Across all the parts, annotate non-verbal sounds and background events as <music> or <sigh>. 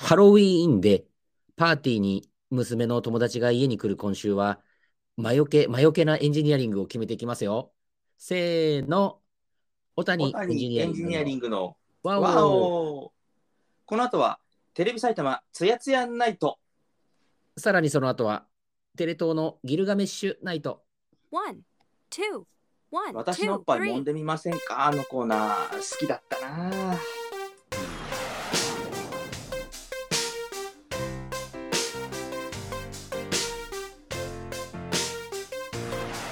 ハロウィーンでパーティーに娘の友達が家に来る今週は、魔除け、魔除けなエンジニアリングを決めていきますよ。せーの。小谷小エンジニアリングのリングのわわおおこの後はテレビ埼玉つやつやナイトさらにその後は、テレ東のギルガメッシュナイト。One, two, one, 私のおっぱい.揉んでみませんか？あのコーナー好きだったな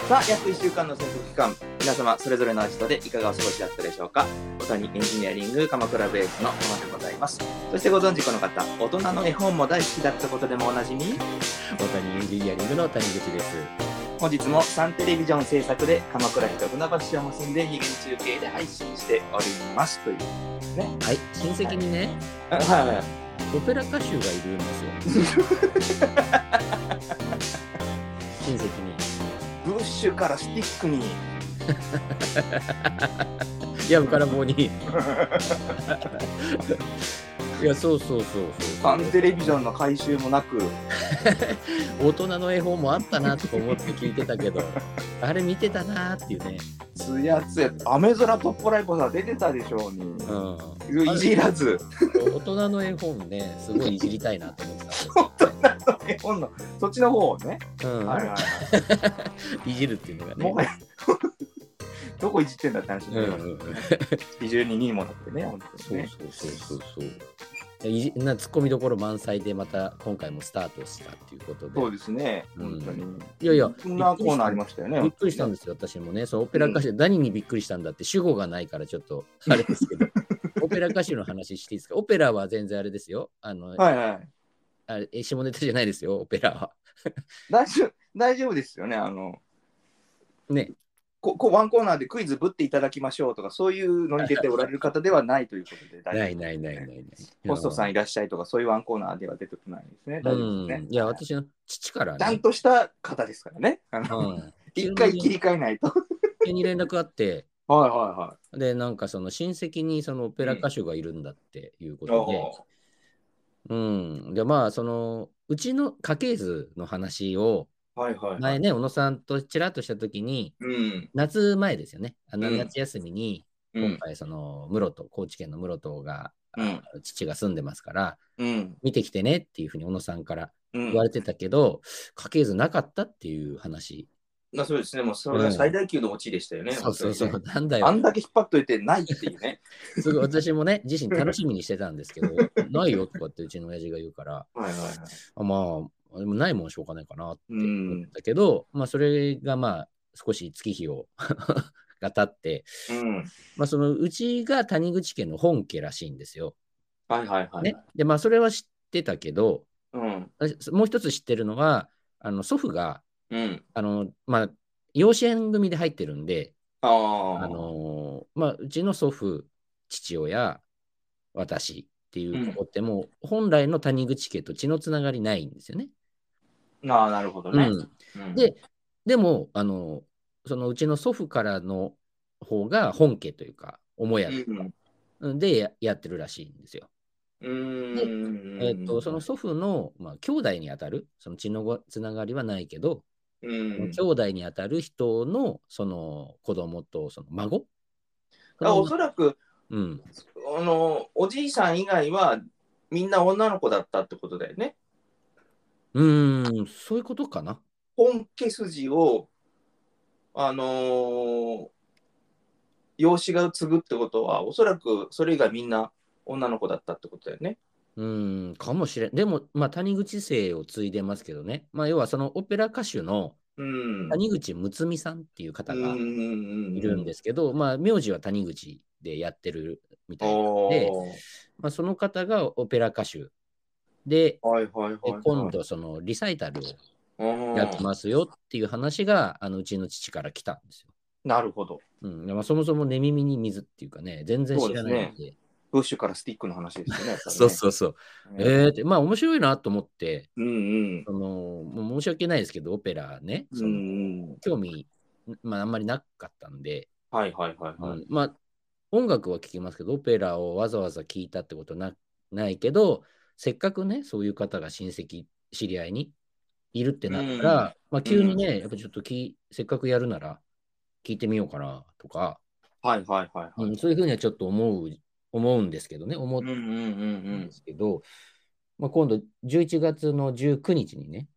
さあ約1週間の潜伏期間皆様それぞれのアジトでいかがお過ごしだったでしょうか？小谷エンジニアリング鎌倉ベースの山でございます。そしてご存知この方大人の絵本も大好きだったことでもおなじみ？小谷エンジニアリングの谷口です。本日もサンテレビジョン制作で鎌倉市と船橋市を結んで二元中継で配信しております。というね。はい、親戚にね、はいはい。オペラ歌手がいるんですよ。<laughs> ュからスティックに <laughs> やぶから棒に。<laughs> いや、そうそうそうそう。サンテレビジョンの回収もなく <laughs> 大人の絵本もあったなとか思って聞いてたけど、あれ見てたなっていうね。つやつやアメゾラトッポライポさん出てたでしょうにうん。いじらず大人の絵本ね、すごいいじりたいなと思って本当の絵本のそっちの方をね、た。うん、はいはいはい <laughs> いじるっていうのがね。もはやどこいじってんだって話うんで、うんうん、非常にいいものってね本当そうにねそうそうそうそう。いじなツッコミどころ満載でまた今回もスタートしたっていうことで。そうですねうん本当にいやいやこんなコーナーありましたよねびっくりしたんですよ、私もね。そうオペラ歌手、何にびっくりしたんだって、主語がないからちょっとあれですけど、オペラ歌手の話していいですかオペラは全然あれですよ。あの、はいはいあれ下ネタじゃないですよ、オペラは。大丈夫大丈夫ですよねあのね、ここワンコーナーでクイズぶっていただきましょうとかそういうのに出ておられる方ではないということでないないないないない。<laughs> ホストさんいらっしゃいとかそういうワンコーナーでは出てこないですね。う大丈夫んですね。いや、私の父からね、ちゃんとした方ですからね。あのうん、<laughs> 一回切り替えないと。急に連絡あって、<laughs> はいはで、なんかその親戚にそのオペラ歌手がいるんだっていうこいはい。とで、うん。で、まあ、その、うちの家系図の話を、はいはいはい。前ね、小野さんとちらっとしたときに、うん。夏前ですよね。あのうん夏休みに、うん。今回、その、室戸、高知県の室戸が、うん父が住んでますから、うん。見てきてねっていうふうに小野さんからうん言われてたけど、家系図なかったっていう話。まあそうですね。もうそれが最大級のオチでしたよね。そうそうそう、本なんだよ。あんだけ引っ張っといてないっていうね。<laughs> すごい私もね、自身楽しみにしてたんですけど、<laughs> ないよとかってうちの親父が言うから、はいはいはい。あまあ、でもないもんしょうがないかなってう思んっ。たけど、まあ、それがまあ、少し月日を <laughs> が経って、うん。まあ、そのうちが谷口家の本家らしいんですよ。はいはいはい。ね。で、まあ、それは知ってたけど、うん。私もう一つ知ってるのは、あの祖父が、うん。あの、まあ、養子縁組で入ってるんで。あのまあ、うちの祖父、父親、私っていう子ってもう、本来の谷口家と血のつながりないんですよね。ああ、なるほどね。で、でも、あの、そのうちの祖父からの方が本家というか、母屋というか、うんでややってるらしいんですよ。うーん。えっと、その祖父の、まあ、兄弟にあたる、その血のごつながりはないけど、うん兄弟にあたる人のその子供とその孫あおそらく、うん、あの、おじいさん以外はみんな女の子だったってことだよね。うーん、そういうことかな。本家筋を、あのー養子が継ぐってことは、おそらくそれ以外みんな女の子だったってことだよね。うーん、かもしれん。でも、まあ、谷口姓を継いでますけどね。まあ、要はそのオペラ歌手のうん。谷口睦美さんっていう方がいいるんですけど、まあ、名字は谷口でやってるみたいなので、まあ、その方がオペラ歌手で、はいはいはい、ではい。今度、そのリサイタルをうんやってますよっていう話が、あのうちの父から来たんですよ。なるほど。うんまあ、そもそも寝耳に水っていうかね、全然知らないんで。ブッシュからスティックの話ですよね。そうそうそう。うんえーって、まあ面白いなと思って、うんうん。そのもう申し訳ないですけど、オペラね、うそのんうん。興味、まあ、あんまりなかったんで、はいはいはいはい。うんまあ音楽は聴きますけど、オペラをわざわざ聴いたってことなないけど、せっかくね、そういう方が親戚、知り合いにいるってなったら、まあ、急にね、やっぱちょっときせっかくやるなら聞いてみようかなとか、はいはいはいはい。うんそういうふうにはちょっと思う、思うんですけどね、思っうんうんうんうんんですけど、まあ、今度11月の19日にね、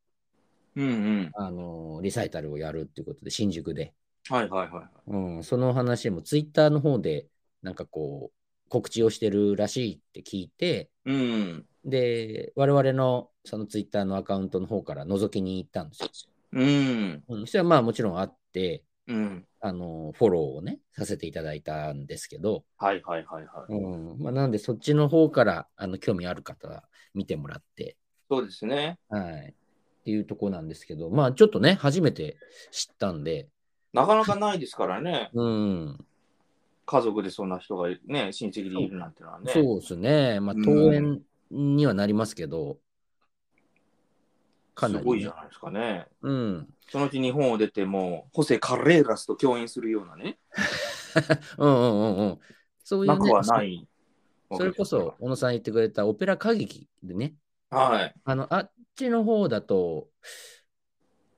うん。うんうん。あのリサイタルをやるっていうことで、新宿で、はいはいはい。うん、その話もツイッターの方で、なんかこう、告知をしてるらしいって聞いて、うん。で、我々のそのツイッターのアカウントの方から覗きに行ったんですよ。うん。うん、そしたらまあもちろんあって、うん。あのフォローをね、させていただいたんですけど、はいはいはいはい。うんまあ、なのでそっちの方からあの興味ある方は見てもらって、そうですね。はい。っていうとこなんですけど、まあちょっとね、初めて知ったんで、なかなかないですからね。うん、家族でそんな人がね、親戚でいるなんてのはね。そうですね、まあうん登園にはなりますけど、かすなり、ね、ごいじゃないですかね。うん。そのうち日本を出ても、ホセ・カレーラスと共演するようなね、<laughs> うんうんうんうん。そういう、なね、くはない。それこそ、小野さん言ってくれたオペラ歌劇でね、はい。あの、あっちの方だと、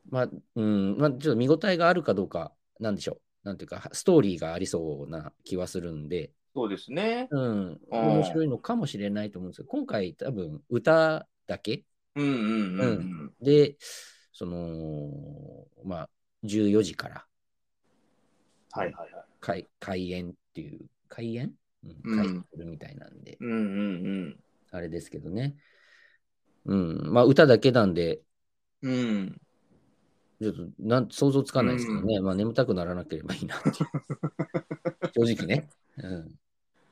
まあ、うん、まあ、ちょっと見応えがあるかどうか、なんでしょう。なんていうか、ストーリーがありそうな気はするんで、そうですね。うん、うん面白いのかもしれないと思うんですけど、今回多分歌だけ？うんうんうんうん。で、その、まあ、14時からはいはいはい。開開演っていう、開演、うん、うん開演するみたいなんで、うんうんうん。あれですけどね。うん、まあ歌だけなんで、うん。ちょっとなん想像つかないですけどね、まあ眠たくならなければいいなって。<laughs> 正直ね。うん。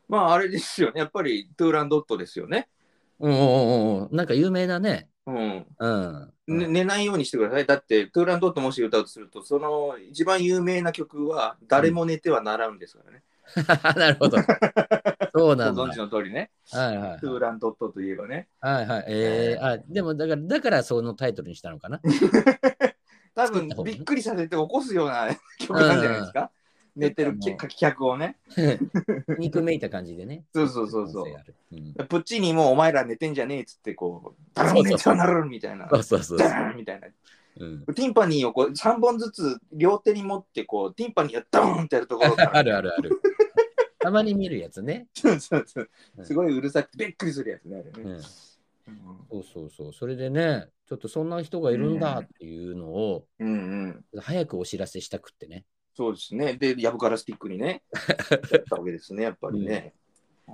まあ、あれですよね。やっぱり、トゥーランドットですよね。うんうんうんうん。なんか有名なね。うん。うん。ね寝ないようにしてください。だって、トゥーランドットもし歌うとすると、その一番有名な曲は、誰も寝てはならんですからね。<laughs> なるほど。そうなんだ。ご存知の通りね。はいはいトゥーランドットといえばね。はいはい。えー、あ、でもだから、だからそのタイトルにしたのかな？<laughs> 多分びっくりさせて起こすような曲なんじゃないですか？寝てるうん客客をね。<laughs> 肉めいた感じでね。そうそうそうそううんプッチーニもお前ら寝てんじゃねえっつってこう、誰も寝てはなるみたいな。そうそうそう。みたいな。うん、ティンパニーをこう3本ずつ両手に持ってこう、ティンパニーをドーンってやるところから。<laughs> あるあるある。たまに見るやつね。そうそうそう。すごいうるさくてびっくりするやつね。あれねうん、うんそうそうそう。それでね、ちょっとそんな人がいるんだっていうのを、うんうん。早くお知らせしたくってね。そうですね。で、ヤブカラスティックにね、やったわけですね、やっぱりね。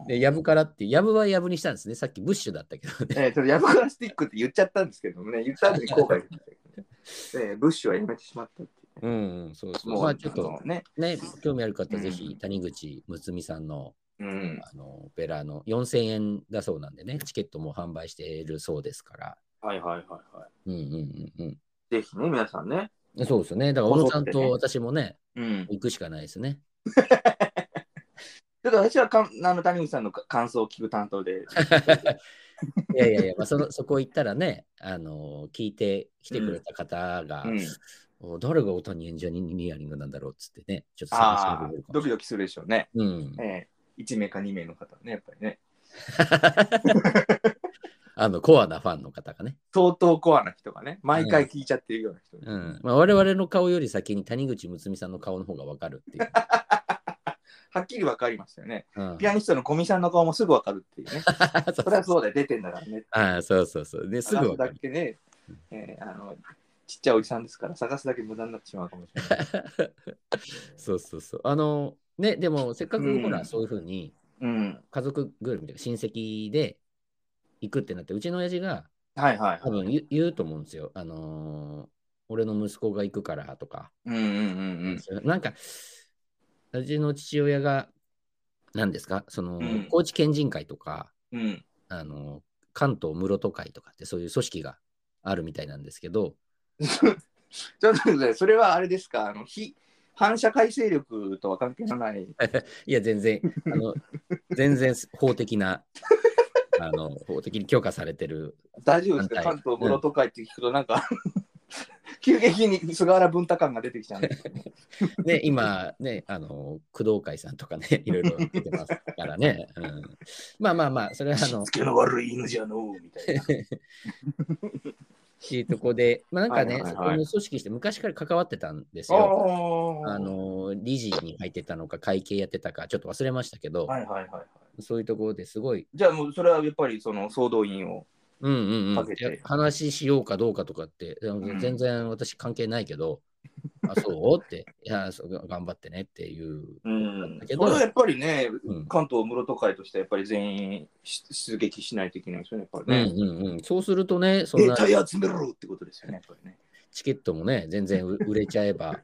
で、ヤブからって、ヤブはヤブにしたんですね。さっきブッシュだったけどね。えー、それヤブカラスティックって言っちゃったんですけどもね、言った後に後悔したけどね。えーブッシュはやめてしまったっていうね。うん、うん、そうそう。もう、まあちょっとね、ね、興味ある方、うんぜひ谷口睦美さんのうん。あのオペラの4000円だそうなんでね、チケットも販売しているそうですから。はいはいはいはうんうんうんい。ぜひね、皆さんね。うん。そうですね。だから、小野さんと私もね、うん。行くしかないですね。<laughs> ちょっと私はかんあの谷口さんの感想を聞く担当で。<laughs> いやいやいや、まあ、そのそこ行ったらね、あの聞いて来てくれた方が、うん、お誰が小谷エンジニアリングなんだろうっつってね、ちょっと探してドキドキするでしょうね。うん、えー、1名か2名の方はね、やっぱりね。<laughs> あのコアなファンの方がね、相当コアな人がね、毎回聞いちゃってるような人、うんまあ、我々の顔より先に谷口睦美さんの顔の方がわかるっていう。<laughs> はっきり分かりましたよね。うんピアニストの小見さんの顔もすぐ分かるっていうね。<laughs> そそれはそうだよ、出てんだからね。ああそうそうそう。ですぐ探すわかる。だけね、えーあの、ちっちゃいおじさんですから、探すだけ無駄になってしまうかもしれない。<laughs> そうそうそう。あの、ね、でもせっかくほら、うんそういうふうにうん。家族ぐるみとか親戚で行くってなって、うちの親父がはいはいはい。多分言うと思うんですよ。あのー俺の息子が行くからとか。うんうんうんなんか、うちの父親が、何ですか、その、うん高知県人会とか、うん。うん。あの関東室戸会とかってそういう組織があるみたいなんですけど、<laughs> ちょっと待ってくださいそれはあれですか？あの非反社会勢力とは関係のない。<laughs> いや、全然、あの全然法的な、あの法的に許可されてる。大丈夫ですか？関東室戸会って聞くとなんか、<laughs> 急激に菅原文太感が出てきちゃうんですけどねね、今、ね、あの、工藤会さんとかね、<laughs> いろいろ出てますからね。うん、まあまあまあ、それはあのしつ、けの悪い犬じゃのうみたいな。<laughs> っていうところで、まあなんかね、はいはいはい。そこに組織して昔から関わってたんですよ。ああの、理事に入ってたのか、会計やってたか、ちょっと忘れましたけど、はいはいはいはい。そういうところですごい、じゃあもうそれはやっぱりその総動員を。うんうんうん。話しようかどうかとかって、全然私関係ないけど、<laughs> あ、そう？って、いやそう、頑張ってねっていう。うんだけどそれはやっぱりね、うん関東室戸会としてやっぱり全員し出撃しないといけないですよね、やっぱうんりね。うんうん、そうするとね、そんな兵隊集めろってことですよね、やっぱりね。チケットもね、全然う売れちゃえば、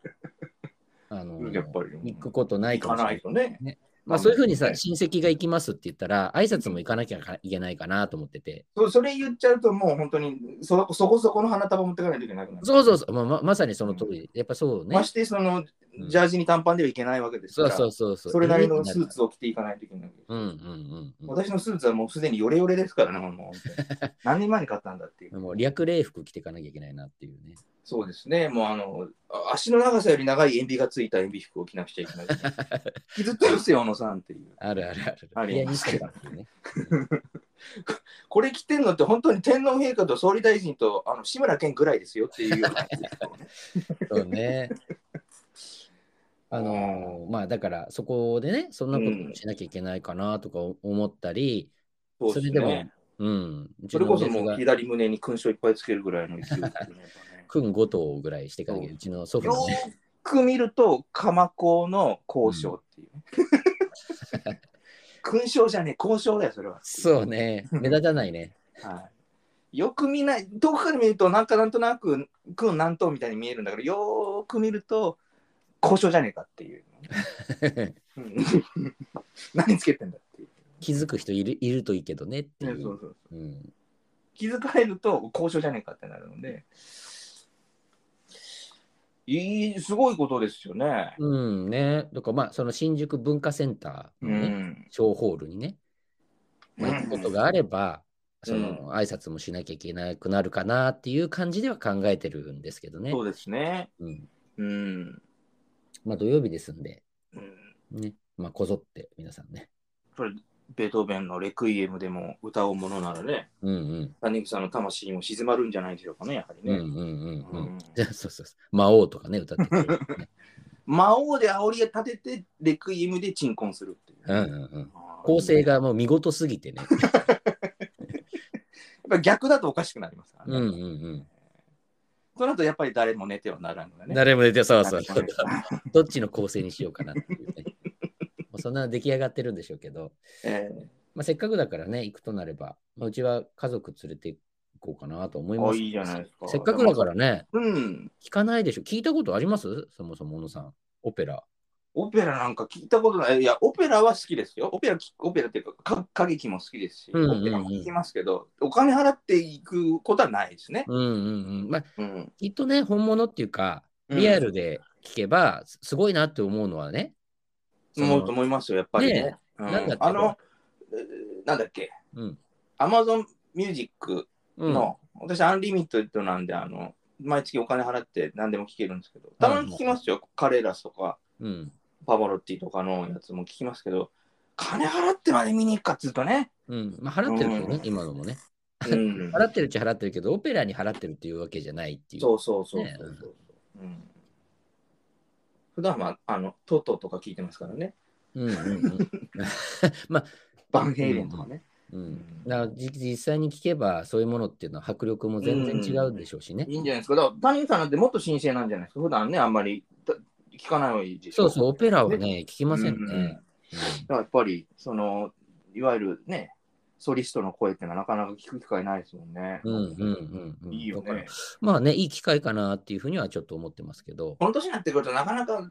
<laughs> あのやっぱり行くことない行かもしれない。かないとね。まあ、そういうふうにさ、ね親戚が行きますって言ったら、挨拶も行かなきゃいけないかなと思ってて。そそれ言っちゃうと、もう本当にそそこそこの花束持ってかないといけなくなる。そうそうそう、まあままさにその通り、やっぱそうねま。してそのうんジャージに短パンではいけないわけですから、そうそうそうそう。それなりのスーツを着ていかないといけない。うんうんうんうん。私のスーツはもうすでにヨレヨレですからね、もう <laughs> 何年前に買ったんだっていう。もう略礼服着ていかなきゃいけないなっていうね。そうですね、もうあの、あ足の長さより長い塩ビがついた塩ビ服を着なくちゃいけない。<laughs> 傷ってますよ、小野さんっていう。あるあるある。ありますけどね。<laughs> これ着てんのって本当に天皇陛下と総理大臣とあの志村けんぐらいですよっていうようなね。そうね。あのーまあだからそこでね、そんなことしなきゃいけないかなとか思ったり、そうそれでもね。うん。それこそもう左胸に勲章いっぱいつけるぐらいの勢いでね。やっぱね君5頭ぐらいしていかなきううちの祖父よもね。ーく見ると、鎌子の交渉っていうね。<laughs> 勲章じゃねえ、交渉だよ、それは。そうね。目立たないね。はい、よく見ない、遠くから見ると、なんかなんとなく、君南東みたいに見えるんだけど、よーく見ると、交渉じゃねえかっていう。<laughs> うん何つけてんだっていう。気づく人いるいるといいけどねっていう。ねそうそううん、気づかれると、交渉じゃねえかってなるので、いい、すごいことですよね。うんね。だからまあ、その新宿文化センターうのね、ん。小ホールにね、まあ、行くことがあれば、そうんの挨拶もしなきゃいけなくなるかなっていう感じでは考えてるんですけどね。そうですね。うん、うん。まあ土曜日ですんで、うんね、まあこぞって皆さんね。これ、ベートーベンのレクイエムでも歌うものならね、うんうん。谷口さんの魂も静まるんじゃないでしょうかね、やはりね。うんうんうんうんうん。そうそうそう。魔王とかね、歌ってくれる、ね。<laughs> 魔王で煽り立てて、レクイエムで鎮魂するっていう。うんうんうん。構成がもう見事すぎてね。<laughs> やっぱり逆だとおかしくなりますからね。うんうんうん。その後やっぱり誰も寝てはならぬがね。誰も出て、そうそう。誰も寝てはならぬどっちの構成にしようかなっていうね。そんなの出来上がってるんでしょうけど、<laughs> えまあ、せっかくだからね、行くとなれば、まあ、うちは家族連れて行こうかなと思います。あいいじゃないですかせっかくだからね、えうん。聞かないでしょ。聞いたことあります？そもそも小野さん。オペラ。オペラなんか聞いたことない。いや、オペラは好きですよ。オペラき、オペラっていうか、か歌劇も好きですし、うんうんうんオペラも聞きますけど、お金払っていくことはないですね。うんうんうん。まあ、うん。きっとね、本物っていうか、リアルで聞けば、すすごいなって思うのはね、思うと思いますよ、やっぱりね。ねうんなんだあの、えーなんだっけ、うん。アマゾンミュージックうん、の、私、アンリミットなんで、あの、毎月お金払って何でも聞けるんですけど、たまに聞きますよ、カレーラスとか、うん。パバロッティとかのやつも聞きますけど、金払ってまで見に行くかっつうとね、うん。まあ、払ってるけどね、うん今のもね。うん、<laughs> 払ってるっちゃ払ってるけど、オペラに払ってるっていうわけじゃないっていう。そうそうそうねそうそう、うん。普段は、あの、トトとか聞いてますからね、うんうんうん。<laughs> まあ、バンヘイレンとかね。うん、だからじ実際に聞けば、そういうものっていうのは迫力も全然違うでしょうしね。いいんじゃないですか。だから、谷さんなんてもっと神聖なんじゃないですか。普段ね、あんまりた聞かないでしょ。そうそう、オペラはね、聞きませんうんうんね。だからやっぱり、その、いわゆるね、ソリストの声ってのはなかなか聞く機会ないですもんね。うんうんうんうん。いいよね。まあね、いい機会かなっていうふうにはちょっと思ってますけど、この年になってくると、なかなか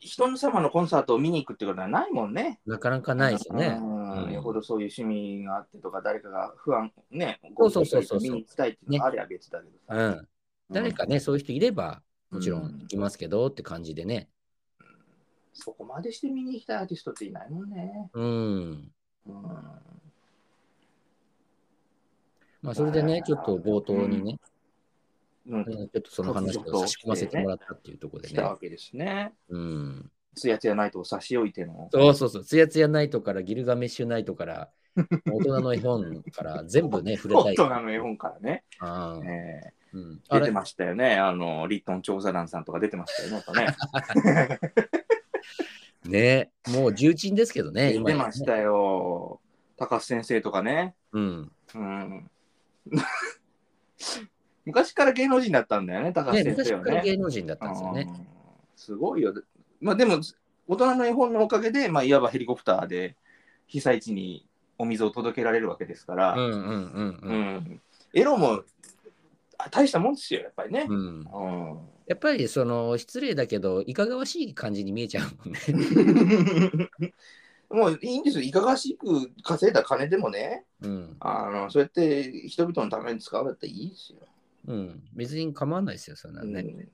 人様のコンサートを見に行くってことはないもんね。なかなかないですよね。うんうんよほどそういう趣味があってとか、誰かが不安、ね、そうそうそうそう見に行きたいっていうのがありゃ別だけどうさ。ん。誰かね、そういう人いれば、もちろうんん行きますけどって感じでね。そこまでして見に行きたいアーティストっていないもんね。うん。うんまあ、それでね、ちょっと冒頭にね、うんうんちょっとその話を差し込ませてもらったっていうところでね来たわ。けですね。うん。つやつやナイトを差し置いての。そうそうそう。つやつやナイトからギルガメッシュナイトから、<laughs> 大人の絵本から全部ね、触れた大い。人の絵本からね、あーえうん、ーあれ？出てましたよね。あの、リットン調査団さんとか出てましたよね。ね <laughs> ね、もう重鎮ですけどね、出てましたよ。高須先生とかね。うん。うん、<laughs> 昔から芸能人だったんだよね、高ね、須先昔生はね。から芸能人だったんですよね。うんすごいよ。まあでも、大人の絵本のおかげで、まあ、いわばヘリコプターで被災地にお水を届けられるわけですから、うんうんうんううん。んエロもあ大したもんですよ、やっぱりね。うん、うんやっぱりその失礼だけど、いかがわしい感じに見えちゃうもんね。<laughs> もういいんですよ、いかがわしく稼いだ金でもね、うん。あのそうやって人々のために使うんだったらいいですよ。うん。別に構わないですよ、そんなのね。うん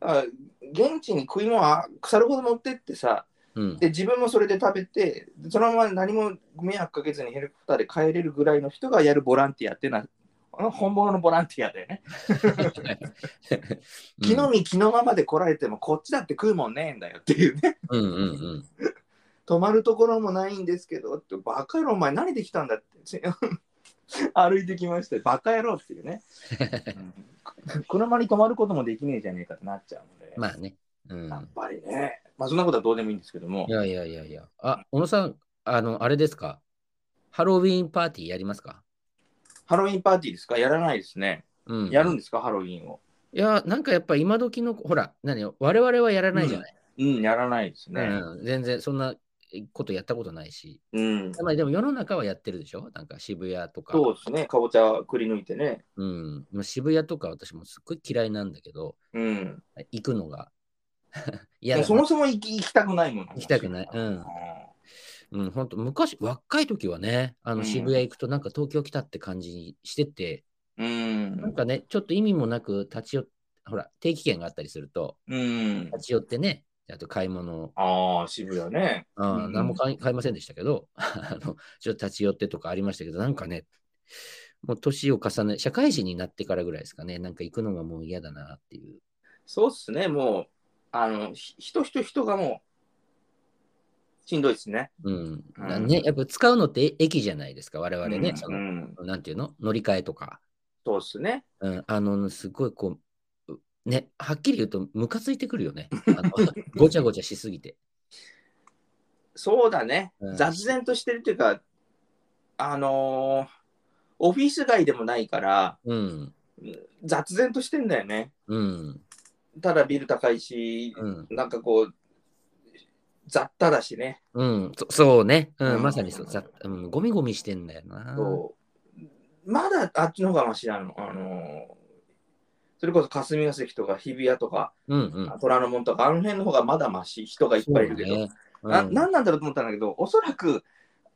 あ現地に食い物は腐るほど持ってってさうん。で自分もそれで食べてそのまま何も迷惑かけずにヘリコプターで帰れるぐらいの人がやるボランティアっていうのはあの本物のボランティアだよね。<laughs> 気の身気のままで来られてもこっちだって食うもんねえんだよっていうね。うんうんうん。泊まるところもないんですけどってバカ野郎お前何できたんだって <laughs> 歩いてきましたよバカ野郎っていうね。うん車に泊まることもできねえじゃねえかってなっちゃうので。まあね。うん。やっぱりね。まあそんなことはどうでもいいんですけどもい。やいやいやいや。あ、小野さん、あの、あれですか？ハロウィンパーティーやりますか？ハロウィンパーティーですか？やらないですね。うん。やるんですか？ハロウィンを。いや、なんかやっぱ今時の、ほら、何よ、我々はやらないじゃない。うん、やらないですね。うん、全然そんなことやったことないし。うん。まあでも世の中はやってるでしょ？なんか渋谷とか。そうですね。かぼちゃくり抜いてね。うん。渋谷とか私もすっごい嫌いなんだけど、うん。行くのが。<laughs> 嫌だなそもそも行き行きたくないもん。行きたくないうんうん、本当昔、若い時はね、あうんの渋谷行くとなんか東京来たって感じにしてて、うん。なんかね、ちょっと意味もなく立ち寄っほら、定期券があったりすると、うん。立ち寄ってね、あと買い物を、ああ、渋谷ね。うん何も買い買いませんでしたけど、<laughs> あのちょっと立ち寄ってとかありましたけど、なんかね、もう年を重ね、社会人になってからぐらいですかね、なんか行くのがもう嫌だなっていう。そうっすね。もう、あの、ひ人人人がもう、しんどいですね。うん。うんね、やっぱ使うのって駅じゃないですか、我々ね、うんそうんの、なんていうの？乗り換えとか。そうっすね。うん、あの、すごいこう、うね、はっきり言うと、ムカついてくるよね。<laughs> あのごちゃごちゃしすぎて。そうだね。うん雑然としてるっていうか、あのーオフィス街でもないから、うん、雑然としてんだよね。うん、ただビル高いし、うん、なんかこう、雑多だしね。うん、そそうね、うん、うんまさにそう、ざうん、ゴミゴミしてんだよな。そうまだあっちの方がマシなの。あのーそれこそ霞が関とか日比谷とか、うん、うん。虎ノ門とか、あの辺の方がまだマシ、人がいっぱいいるけど、ねなうんなんなんだろうと思ったんだけど、おそらく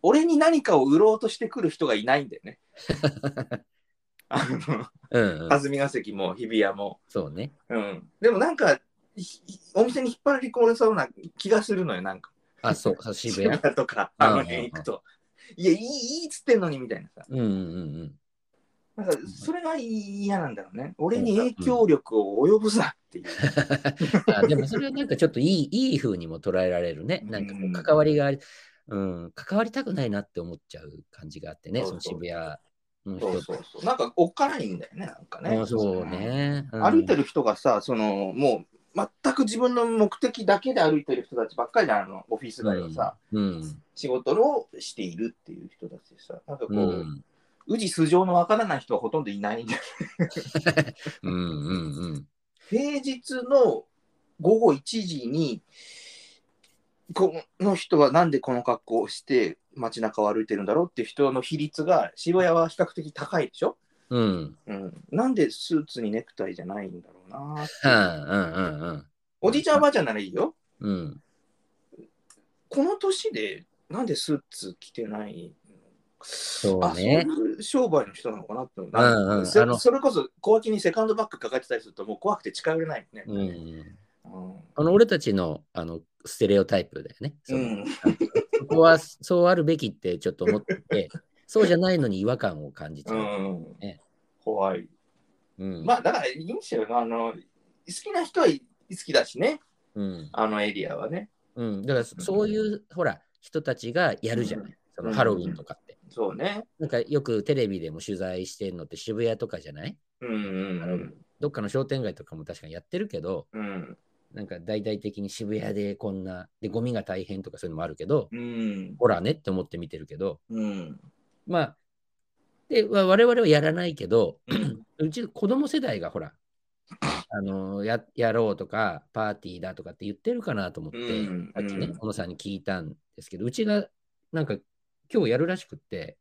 俺に何かを売ろうとしてくる人がいないんだよね。<laughs> あのうん、うん、霞が関も日比谷も。そうね。うん、でもなんか、ひお店に引っ張り込れそうな気がするのよ、なんか。あ、そう、そう渋。谷？<laughs> とか、あの辺行くと。いや、いい、いいっつってんのにみたいなさ。うん、うん、うん。なんか、それが嫌なんだろうね。俺に影響力を及ぼすなっていう。<laughs> あでもそれはなんかちょっといい、いい風にも捉えられるね。なんかこう関わりがあり、うん、関わりたくないなって思っちゃう感じがあってね、その渋谷のそう人そうそう。なんか、おっかないんだよね、なんかね。あそうね。うん歩いてる人がさ、そのもう全く自分の目的だけで歩いてる人たちばっかりじゃん、あのオフィス街をさ、うん。仕事をしているっていう人たちでさ、なんかこう、う。うん時素性のわからない人はほとんどいないん。<laughs> うん。うん。うん。平日の午後1時に、この人はなんでこの格好をして街中を歩いてるんだろうっていう人の比率が渋谷は比較的高いでしょ、うん。うん、なんでスーツにネクタイじゃないんだろうなうん。うん。うん。おじいちゃんおばあちゃんならいいよ。うん。この年でなんでスーツ着てないそうあそうね。いう商売の人なのかなって思ううんうんそあのそれこそ小脇にセカンドバッグ抱えてたりするともう怖くて近寄れないよね。うん。うんあの、俺たちの、あの、ステレオタイプだよね。そのうんそこは、そうあるべきってちょっと思ってて、<laughs> そうじゃないのに違和感を感じちゃう。うんね怖い。うん。まあだからいいんですよ。あの、好きな人は好きだしね。うん。あのエリアはね。うん。だからそそういう、ほら、人たちがやるじゃない。そのハロウィンとか。そうね。なんかよくテレビでも取材してるのって渋谷とかじゃない？うんうんどっかの商店街とかも確かにやってるけど、うん。なんか大々的に渋谷でこんな、で、ゴミが大変とかそういうのもあるけど、うん。ほらねって思って見てるけど、うん。まあ、で、わ我々はやらないけど、<clears throat> うち子供世代がほら、あのややろうとか、パーティーだとかって言ってるかなと思って、うんさっきねうん、小野さんに聞いたんですけど、うちがなんか今日やるらしくって、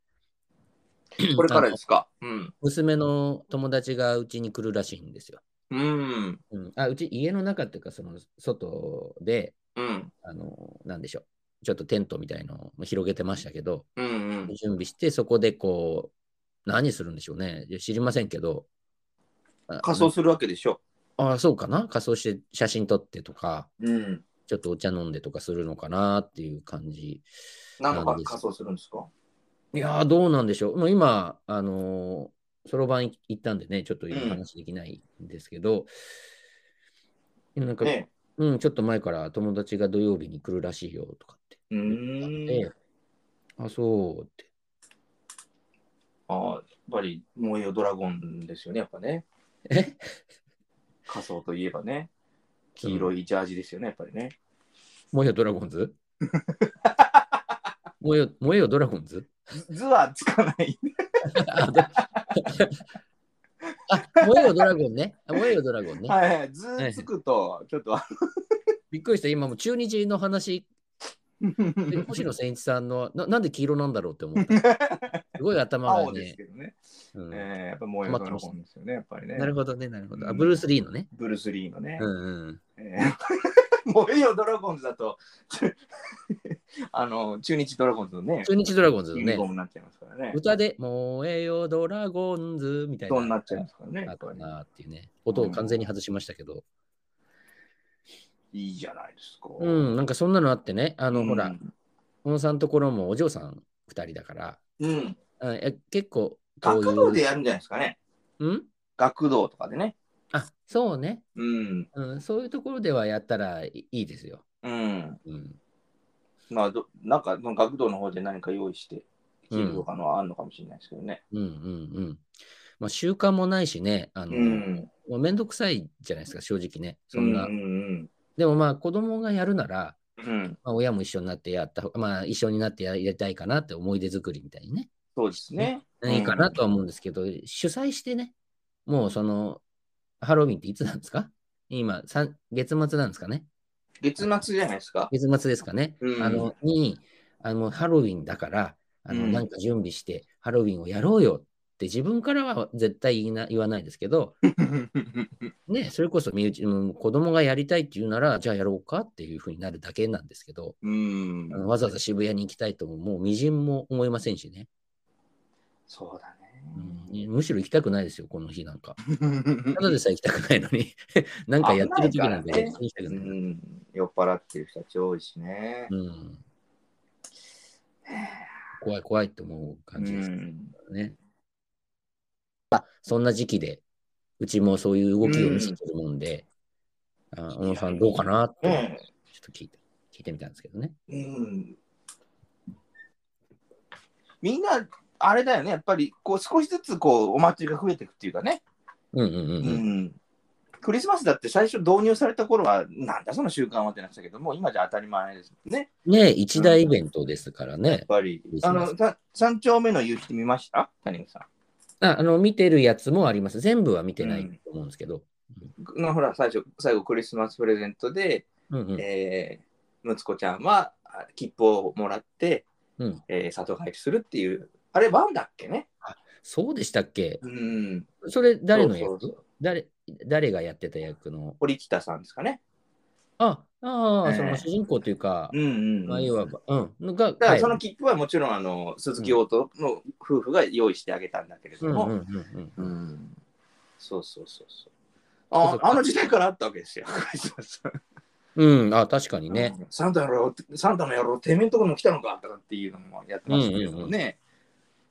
<clears throat> これからですか？うん。娘の友達がうちに来るらしいんですよ。うん。うん、あうち家の中っていうか、その外で、うん。あの、なんでしょう、ちょっとテントみたいのを広げてましたけど、うん。うん。準備して、そこでこう、何するんでしょうね。知りませんけど。あ仮装するわけでしょ。あそうかな？仮装して写真撮ってとか、うん。ちょっとお茶飲んでとかするのかなっていう感じ。なんか仮装するんですか？いやー、どうなんでしょう。もう今、あのそろばん行ったんでね、ちょっと今話できないんですけど、なんか、ねうん、ちょっと前から友達が土曜日に来るらしいよとかってあ、そうって。ああ、やっぱり燃えよドラゴンですよね、やっぱね。え？仮装といえばね。黄色いジャージですよね、やっぱりね。燃えよドラゴンズ？<laughs> 燃えよ、燃えよドラゴンズ？図図はつかない。あ、燃えよドラゴンね。あ燃えよドラゴンね。はいはい。図つくと、ちょっと。びっくりした。今もう中日の話、で星野千一さんのな、なんで黄色なんだろうって思った。<laughs> すごい頭が青ですね。けどね。うんえー、やっぱ燃えよドラゴンですよね、やっぱりね。なるほどね、なるほど。あ、うんブルース・リーのね。ブルース・リーのね。うんうん。えー <laughs> 燃えよドラゴンズだと、<laughs> あの、中日ドラゴンズのね、中日ドラゴンズのねユニフォー、ムになっちゃいますからね。歌で、燃えよドラゴンズみたいな。そうなっちゃいますからね。やあったっぱりなっていうね。音を完全に外しましたけど。いいじゃないですか。うん、なんかそんなのあってね、あの、ほら、うん小野さんのところもお嬢さん2人だから、うん。あえ結構こういう学童でやるんじゃないですかね。うん？学童とかでね。あそうね、うん。うん。そういうところではやったらいいいですよ。うん。うん。まあど、なんか、学童の方で何か用意して、とかのはあるのかもしれないですけどね。うんうんうん。まあ、習慣もないしね、あの、うん。もうめんどくさいじゃないですか、正直ね。そんな。うんうんでもまあ、子供がやるなら、うん。うん。まあ、親も一緒になってやった方まあ、一緒になってやりたいかなって思い出作りみたいにね。そうですね。いいかなとは思うんですけど、主催してね、もうその、ハロウィンっていつなんですか？今、三月末なんですかね？月末じゃないですか？月末ですかね、うん。あの、に、あの、ハロウィンだから、あの、うん。なんか準備して、ハロウィンをやろうよって自分からは絶対言言わないですけど、<laughs> ね、それこそ身内、うん子供がやりたいって言うなら、じゃあやろうかっていうふうになるだけなんですけど、うん。あ。のわざわざ渋谷に行きたいとも、もうみじんも思いませんしね、そうだうん。むしろ行きたくないですよ、この日なんか。ね。<laughs> ただでさえ行きたくないのに、<laughs> なんかやってる時なんでね行きたくない。うん。酔っ払ってる人たち多いしね。うん、怖い怖いって思う感じですうんね。あそんな時期で、うちもそういう動きを見せてるもんで、あ小野さんどうかなって、ねちょっと聞いて聞いてみたんですけどね。うん。みんな、あれだよね、やっぱりこう少しずつこうお祭りが増えていくっていうかね。うんうんうんううん。ん。クリスマスだって最初導入された頃は、なんだその習慣はってなってたけども、今じゃ当たり前ですもんね。ね一大イベントですからやねっ。ぱりクリ。スマスあの、さ三丁目の夕日見ました？谷口さああの見てるやつもあります。全部は見てないと思うんですけど。ん。のほら、最初、最後クリスマスプレゼントで、うんうんえー、息子ちゃんはあ切符をもらって、うんえー里帰りするっていう、あれ、ワンだっけね？そうでしたっけ？うん。それ誰のそう役そうそう。誰誰がやってた役の？堀北さんですかね。あああ、ええ。その主人公というか、うんうん、うん、が、だからそはい。の切符はもちろんあの鈴木オートの夫婦が用意してあげたんだけれども、そうそうそうそう。そうそう。ああの時代からあったわけですよ。うん、あ、確かにね。サンタの野郎、サンタの野郎、てめえんとこにも来たのかとかっていうのもやってましたけどもね。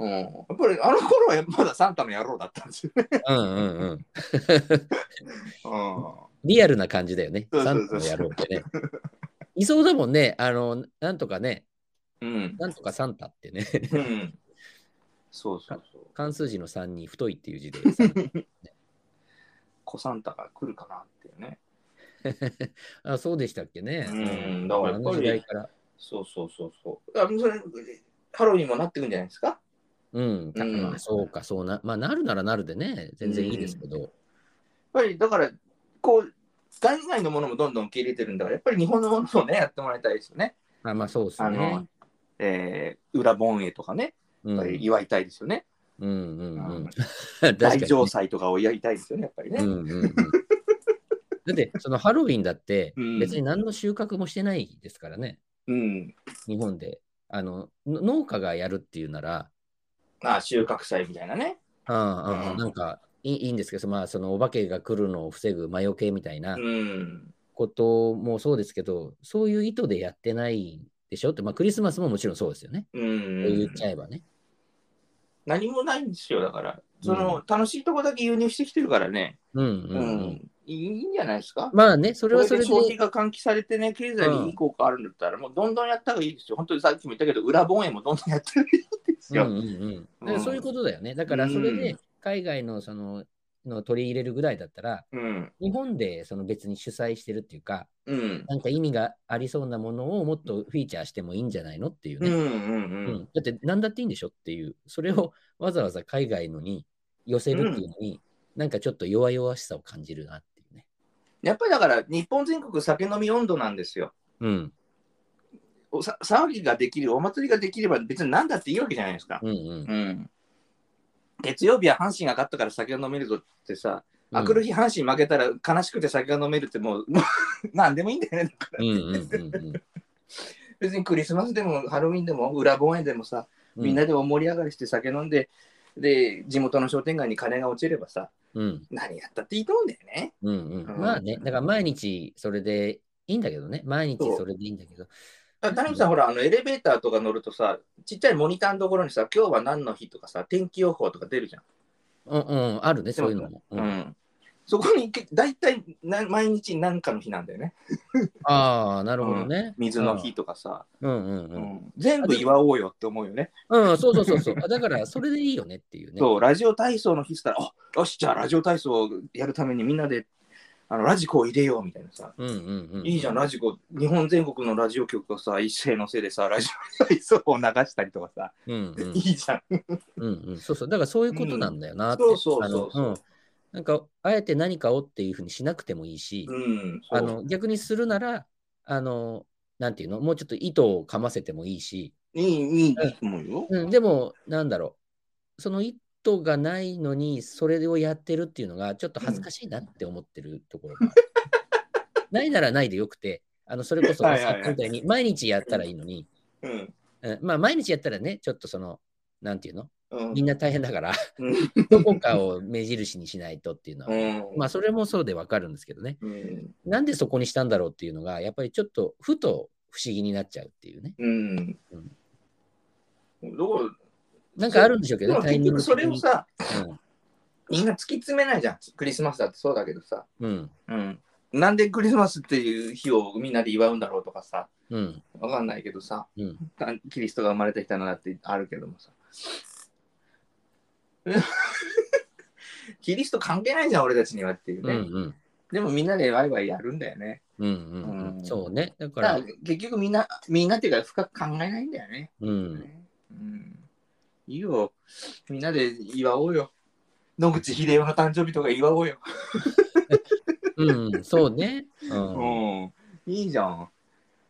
うん、やっぱりあの頃はまだサンタの野郎だったんですよね。うんうんうん。<laughs> うんリアルな感じだよね。サンタの野郎ってね。いそうだもんね。あの、なんとかね、うん。なんとかサンタってね。うん。そうそうそう。関数字の3に太いっていう字で <laughs> 子サンタが来るかなっていうね。タ。<laughs> あ、そうでしたっけね。うんだからやっぱり。そうそうそうそう。あそれハロウィンもなってくんじゃないですか？うん、たうんまあそうか、そうな。まあ、なるならなるでね、全然いいですけど。やっぱりだから、こう、海外のものもどんどん受け入れてるんだから、やっぱり日本のものをね、やってもらいたいですよね。あまあ、そうですあのね。、えー、裏盆栄とかね、うんやっぱり祝いたいですよね。うんうんううん <laughs> 大に城祭とかをやりたいですよね、やっぱりね。うんうんうん。だって、そのハロウィンだってうん、別に何の収穫もしてないですからね、うん。日本で。あのの農家がやるっていうなら、あ収穫祭みたいなね。ああああうんなんかいいいいんですけど、まあ、そのお化けが来るのを防ぐ魔除けみたいなうん。こともそうですけど、そういう意図でやってないでしょって、まあ、クリスマスももちろんそうですよね。う。ん言っちゃえばね。何もないんですよ、だから。その、楽しいとこだけ輸入してきてるからね。うんううんうん。ん。いいんじゃないですか？まあね、そそれはそれで。消費が喚起されてね、経済にいい効果あるんだったら、もうどんどんやった方がいいですよ。本当にさっきも言ったけど、裏本営もどんどんやってるいいですよ。うんうんうんそういうことだよね。だからそれで海外のそのの取り入れるぐらいだったら、うん。日本でその別に主催してるっていうか、うん。なんか意味がありそうなものをもっとフィーチャーしてもいいんじゃないのっていうね。うんうんう。うんんだって何だっていいんでしょっていう、それをわざわざ海外のに寄せるっていうのに、なんかちょっと弱々しさを感じるなっ。やっぱりだから、日本全国酒飲み温度なんですよ。うん。おさ騒ぎができる、お祭りができれば別に何だっていいわけじゃないですか。うん。月曜日は阪神が勝ったから酒が飲めるぞってさ、うんあくる日阪神負けたら悲しくて酒が飲めるってもう、もう <laughs> 何でもいいんだよね。だから別にクリスマスでもハロウィンでも裏盆園でもさ、うん。みんなで大盛り上がりして酒飲んで、で、地元の商店街に金が落ちればさ、うん何やったっていいと思うんだよね。うんうんうんまあね、だから毎日それでいいんだけどね。毎日それでいいんだけど。だから谷口さん、ほら、あのエレベーターとか乗るとさ、ちっちゃいモニターのところにさ、今日は何の日とかさ、天気予報とか出るじゃん。うんうん、あるね、そういうのも。ううんん。そこにけ大体な毎日何かの日なんだよね。<laughs> ああ、なるほどね。水の日とかさ、うんうんう。うんん全部祝おうよって思うよね。うん、そうそうそうそう。あだから、それでいいよねっていうね。そう、ラジオ体操の日っつったら、あよし、じゃあラジオ体操をやるためにみんなであのラジコを入れようみたいなさ。うんうんうん。いいじゃん、ラジコ。日本全国のラジオ局がさ、一斉のせいでさ、ラジオ体操を流したりとかさ、うんうん <laughs> いいじゃん。うんうん。そうそう。だからそういうことなんだよなって。そうそうそうそうあのんなんか、あえて何かをっていうふうにしなくてもいいし、うん、あの逆にするなら、あの、なんていうの、もうちょっと糸をかませてもいいし、いい、いい、いいと思うよ。うん、でも、なんだろう、その意図がないのに、それをやってるっていうのが、ちょっと恥ずかしいなって思ってるところがある。<laughs> ないならないでよくて、あのそれこそ、さっきみたい。に毎日やったらいいのに、うん。うん、まあ、毎日やったらね、ちょっとその、なんていうの、うんみんな大変だから、うんどこかを目印にしないとっていうのは、うんまあ、それもそうでわかるんですけどね、うん。なんでそこにしたんだろうっていうのが、やっぱりちょっとふと不思議になっちゃうっていうね。うん。どうなんかあるんでしょうけど結局それをさ、うんみんな突き詰めないじゃん。クリスマスだってそうだけどさ。うん、うん。なんでクリスマスっていう日をみんなで祝うんだろうとかさ、うん、わかんないけどさ、うん。キリストが生まれてきたのだってあるけどもさ。<laughs> キリスト関係ないじゃん、俺たちにはっていううん、ね。うん。でもみんなでワイワイやるんだよね。うんうんうんそうね。だから、だから結局みんな、みんなっていうか深く考えないんだよね。うん。うん。いいよ。みんなで祝おうよ。野口英世の誕生日とか祝おうよ。<laughs> うん、そうね。うん。うん。いいじゃん。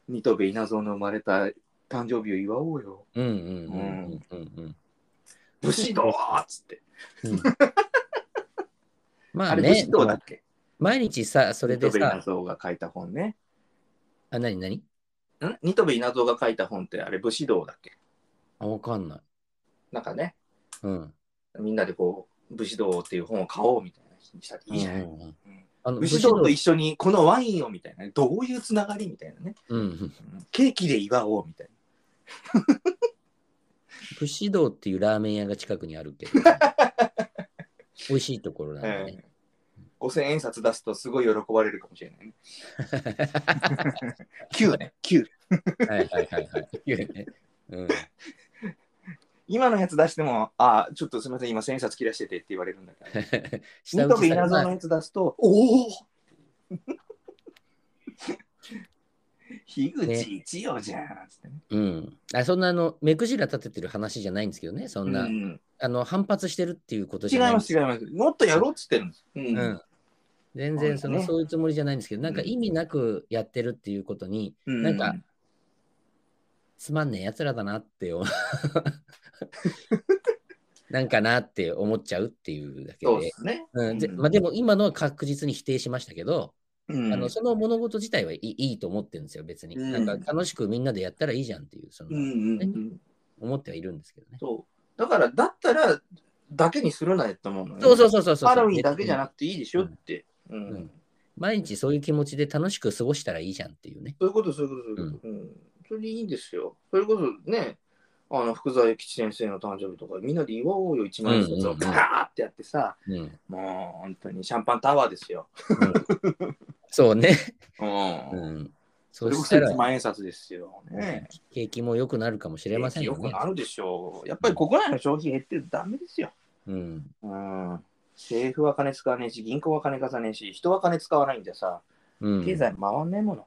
新渡戸稲造の生まれた誕生日を祝おうよ。うんうんうんうんうん武士道っつって。うん。まああねれ武士、道だっけ？毎日さ、それで新渡戸稲さ、造が書いた本ね。あ、なになにん新渡戸稲造が書いた本ってあれ武士道だっけ？あ、わかんない。なんかね、うん。みんなでこう、武士道っていう本を買おうみたいな日にしたらいいじゃない？うんうんうんうんあの武士道と一緒にこのワインをみたいな、どういうつながりみたいなね。うんケーキで祝おうみたい武不死道っていうラーメン屋が近くにあるけど、<laughs> 美味しいところなんでね。ええ5000円札出すとすごい喜ばれるかもしれないね。<laughs> 9ね、9。はいはいはいはい。ねうん、今のやつ出しても、あ、ちょっとすみません、今1000円札切らしててって言われるんだから。<laughs> 下ニトビ打ちされまあ稲造のやつ出すと、おお樋口一葉じゃんつってね。うん、あそんなあの目くじら立ててる話じゃないんですけどね、そんな、うん。あの反発してるっていうこと違いじゃないます、違います。もっとやろうっつってるんです。うん。うん、全然その、ね。そういうつもりじゃないんですけど、なんか意味なくやってるっていうことに、うん。なんかつまんねえやつらだなって思う。<laughs> なんかなって思っちゃうっていうだけで。そうで。すね。うん。でうん。まあ、でも今のは確実に否定しましたけど、うんあのその物事自体はいいいいと思ってるんですよ、別に。うんなんか楽しくみんなでやったらいいじゃんっていう、そのうんうんうん思ってはいるんですけどね。そう。だから、だったら、だけにするなよって思うのね。そうそうそうそうそう。ハロウィンだけじゃなくくていいでしょって。ううんん。毎日そういう気持ちで楽しく過ごしたらいいじゃんっていうね。そういうこと、そういうこと、そういうこと。うん。それでいいんですよ。それこそね、あの、福沢諭吉先生の誕生日とか、みんなで祝おうよ、一万円札をガーってやってさ、うん。もう本当にシャンパンタワーですよ。うんそうね。うん。うん。そしたら1、万円札ですよ。ね。景気も良くなるかもしれませんよね。よくなるでしょう。やっぱり国内の消費減ってるとダメですよ。うん。うん。政府は金使わねえし、銀行は金貸さねえし、人は金使わないんじゃさ、うん、経済回んねえもの。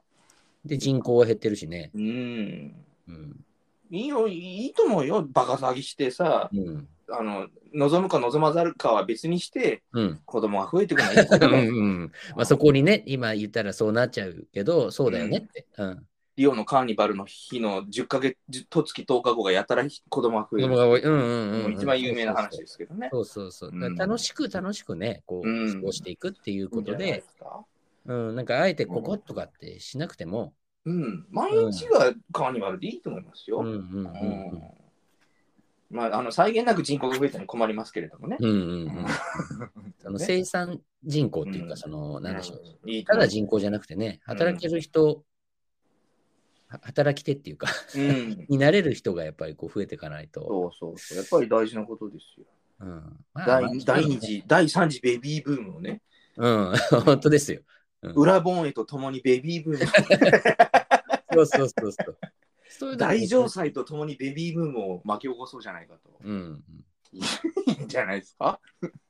で、人口は減ってるしね。うん。うん。いいよ、いいと思うよ。バカ騒ぎしてさ、うん。あの、望むか望まざるかは別にして、うん。子供が増えてくるのはい <laughs> うんまあ、そこにね、今言ったらそうなっちゃうけど、そうだよねって。うん。リオのカーニバルの日の10ヶ月、と月10日後がやたら子供が増える。子供が多い。うんうんうんうん。一番有名な話ですけどね。そうそうそう。楽しく楽しくね、こう、うん過ごしていくっていうことで、うん、なんかあえてこことかってしなくても、うん、毎日がカーニバルでいいと思いますよ。まあ、あの際限なく人口が増えたら困りますけれどもね。うん。うんうんうん。そのね生産人口っていうか、うんその、なんでしょう。ただ人口じゃなくてね、働ける人、は働き手っていうか、うん、になれる人がやっぱりこう増えていかないと。そうそうそう。やっぱり大事なことですよ。うん。まあ第まあ第二次、第三次ベビーブームをね、うん、<laughs> 本当ですよ。裏ボンエとともにベビーブーム、<laughs> そうそうそうそう。そういうの大城祭とともにベビーブームを巻き起こそうじゃないかと。うんうん。いいんじゃないですか？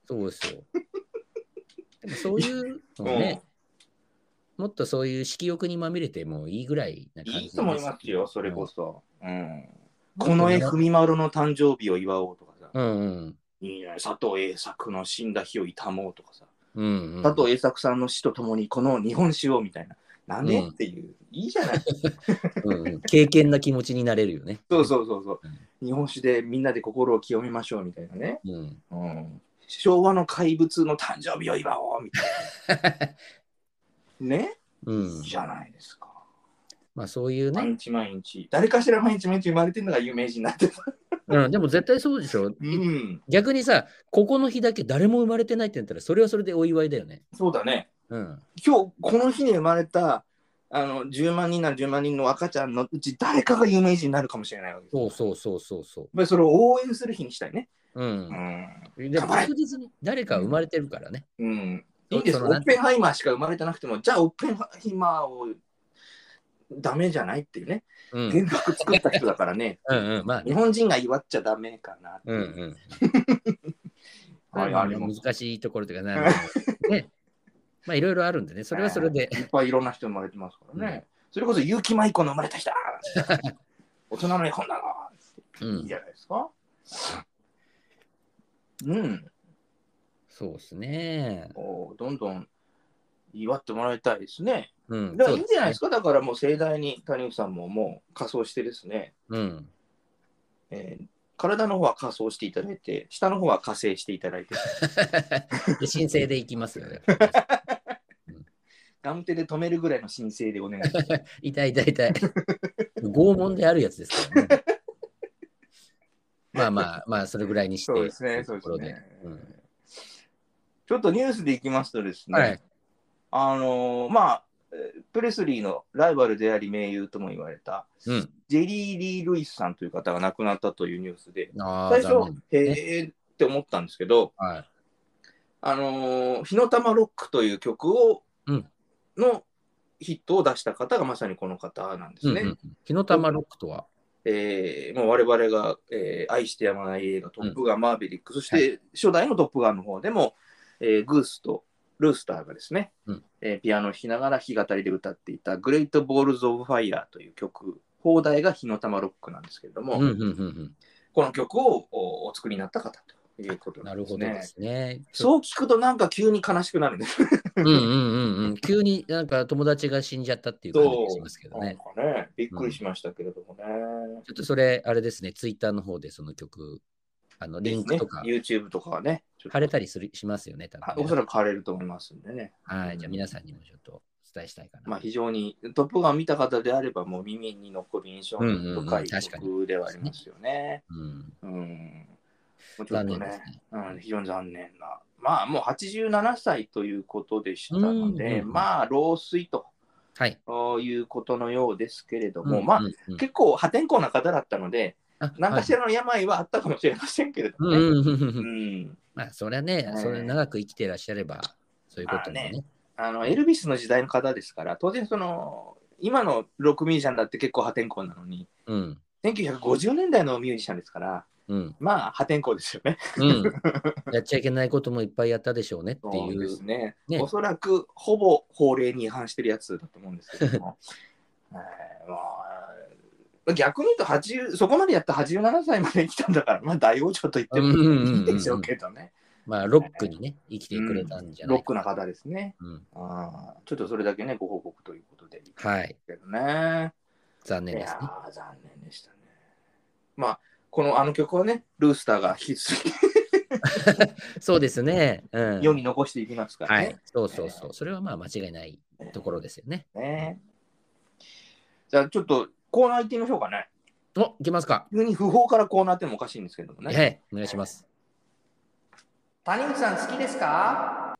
そうですよ。でもそういうのをね、もっとそういう色欲にまみれてもいいぐらいな感じいいと思いますよ、それこそ。うん。うんこの絵、文丸の誕生日を祝おうとかさ。うんうん。いいね、佐藤栄作の死んだ日を悼もうとかさ。うんうん、佐藤栄作さんの死とともにこの日本史をみたいな。なんで、うんっていう。いいじゃない。うんうん経験な気持ちになれるよね。そうそうそうそううん。日本史でみんなで心を清めましょうみたいなね。うん、うん、昭和の怪物の誕生日を祝おうみたいな。<laughs> ね、うん。じゃないですか。まあそういうね、毎日毎日。誰かしら毎日毎日生まれてるのが有名人になってた。うん、でも絶対そうでしょ。うん。逆にさ、ここの日だけ誰も生まれてないって言ったら、それはそれでお祝いだよね。そうだね。うん。今日この日に生まれたあの10万人なら10万人の赤ちゃんのうち誰かが有名人になるかもしれないわけです。そうそうそうそうそそれを応援する日にしたいね。う。う。うんん。で確実に誰か生まれてるからね。うん、いいです。オッペンハイマーしか生まれてなくても、じゃあオッペンハイマーをダメじゃないっていうね。うん。原爆作った人だからね。<laughs> うんうん。まあね日本人が祝っちゃダメかなっていう。うんうん。<laughs> はい、まあ難しいところというかな、ね。<laughs> まあいろいろあるんでね、それはそれで。いっぱいいろんな人生まれてますからね。それこそ結城舞子の生まれた人だ大人の絵本だうろいいんじ。ゃないですか。うん。そうですね。おどんどん祝ってもらいたいですね。うん。だからいいんじゃないですか？か。だからもう盛大に谷口さんももう仮装してですね、うん。えー体の方は仮装していただいて、下の方は火星していただいて、<laughs> で申請でいきますよね。<laughs> ガム手で止めるぐらいの申請でお願いします。<laughs> 痛い痛い痛い。拷問であるやつですからね。まあまあまあ、それぐらいにして。そうですね、そうですね。うんちょっとニュースでいきますとですね、はい。あのーまあ、えープレスリーのライバルであり盟友とも言われた、うん。ジェリー・リー・ルイスさんという方が亡くなったというニュースで、最残初、念。へーって思ったんですけど、はい。あのー火の玉ロックという曲を、うんのヒットを出した方がまさにこの方なんですね。うんうん。火の玉ロックとは？えーもう我々が、えー愛してやまない映画、トップガン、マーヴェリック、そして初代のトップガンの方でも、えーグースとルースターがですね、うんえーピアノを弾きながら弾き語りで歌っていた、 Great Balls of Fire という曲、邦題が火の玉ロックなんですけれども、うんうんうんうん。この曲をおお作りになった方ということなですね。ほどですね。そう聞くとなんか急に悲しくなるんです。うんうんうんうん。急になんか友達が死んじゃったっていう感じがしますけどなんね。かね、びっくりしましたけれどもね。ちょっとそれ、あれですね、ツイッターの方でその曲、あのリンクとかね、YouTube とかはね、ちょっと貼れたりするしますよね、多分おそらく貼れると思いますんでね。はい。じゃあ皆さんにもちょっとお伝えしたいかな。まあ、非常にトップガンを見た方であれば、もう耳に残る印象深い曲ではありますよね。うん。うん。もうちょっと残念ですねね。うん、非常に残念な。まあ、もう87歳ということでしたのうんで、まあ、老衰とはい。いうことのようですけれども、まあ、結構破天荒な方だったので、あ何かしらの病はあったかもしれませんけれどもね。うんまあ、それはね、ねそれ長く生きてらっしゃれば、そういうことね。あのエルビスの時代の方ですから、当然その、今のロックミュージシャンだって結構破天荒なのに、うん。1950年代のミュージシャンですから、うん。まあ破天荒ですよね。うん。やっちゃいけないこともいっぱいやったでしょうねってそういう。ですね。ねおそらくほぼ法令に違反してるやつだと思うんですけども。えーまあ、逆に言うと80、そこまでやった87歳まで生きたんだから、まあ大王女と言ってもうんうんうんうんいいでしょうけどね。まあ、ロックにね、生きてくれたんじゃないかロックな方ですね。うん。あーちょっとそれだけね、ご報告ということではい。けどね。いや残念ですね。ー残念でしたね。まあ、このあの曲はね、ルースターが引き続きそうですね。うん。世に残していきますからねはい。。そうそうそう。それはまあ間違いないところですよね。ねじゃあちょっとコーナー行ってみましょうかね。お、いきますか。急に不法からコーナーってのもおかしいんですけどもね。はい。お願いします。谷口さん好きですか？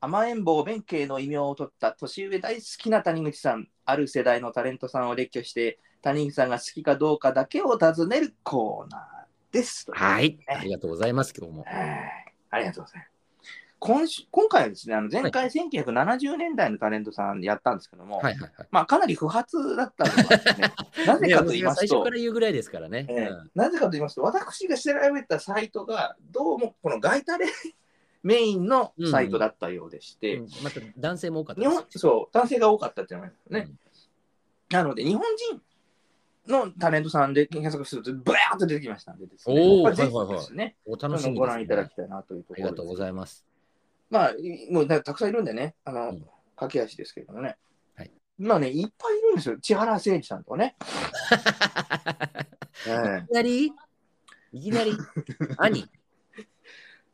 甘えん坊弁慶の異名を取った年上大好きな谷口さん。ある世代のタレントさんを列挙して、谷口さんが好きかどうかだけを尋ねるコーナーです。はい。ありがとうございます、今日も。はいありがとうございます。今週今回はですね、あの前回1970年代のタレントさんやったんですけども、はいはいはい。まあかなり不発だったのがですね、<laughs> なぜかと言いますと。最初か、ら言うぐらいですからね。えーなぜかと言いますと、私が調べたサイトが、どうもこのガイタレメインのサイトだったようでして、うん。また男性も多かった日本そう男性が多かったっていうのがありますね。なので、日本人のタレントさんで検索すると、ブワーッと出てきましたんでですね、おはいはいはい。楽しみね。ご覧いただきたいなというところありがとうございます。まあ、いもうだたくさんいるんでね、あの、うん駆け足ですけれどもね。はいまあね、いっぱいいるんですよ。千原誠二さんとかね。<laughs> えいきなり？いきなり？<laughs> 兄？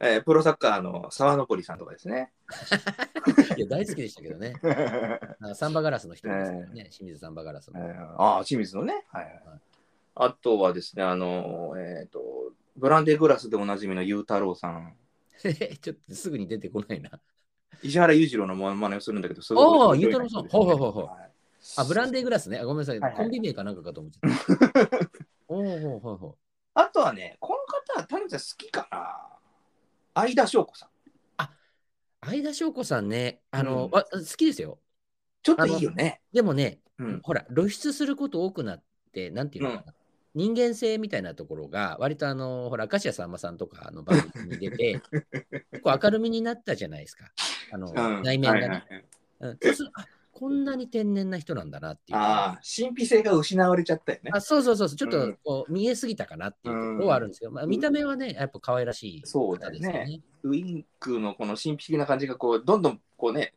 ええープロサッカーの沢登さんとかですね。<laughs> いや大好きでしたけどね。あサンバガラスの人ですからね。清水サンバガラスの。えーああ、清水のね。はいはい、あとはですね、あの、えっ、と、ブランデーグラスでおなじみのゆうたろうさん。<laughs> ちょっとすぐに出てこないな。石原裕次郎のモノマネをするんだけど、すああ面白いゆうたろうさんほうほうほうほうはいあ、ブランデーグラスね。あごめんなさい。はいはいコンビ名かなんかかと思ってた。<laughs> おおほうほうほあとはね、この方、タヌちゃん好きかな相田翔子さん。う。相田翔子さんね、あの、うんあ好きですよ。ちょっといいよね。でもね、うん。ほら、露出すること多くなって、なんていうのかな。人間性みたいなところが、割とあの、ほら、明石家さんまさんとかの番組に出て、<laughs> 結構明るみになったじゃないですか。あの、うん内面がね。はいはいはいうんあこんなに天然な人なんだなっていう。ああ、神秘性が失われちゃったよね。あそうそうそうそう、ちょっうんとこう見えすぎたかなっていうところはあるんですけど、まあ、見た目はね、やっぱ可愛らしいそうだよ方ですよね。ね。ウインクのこの神秘的な感じが、こう、どんどん、こうね、ね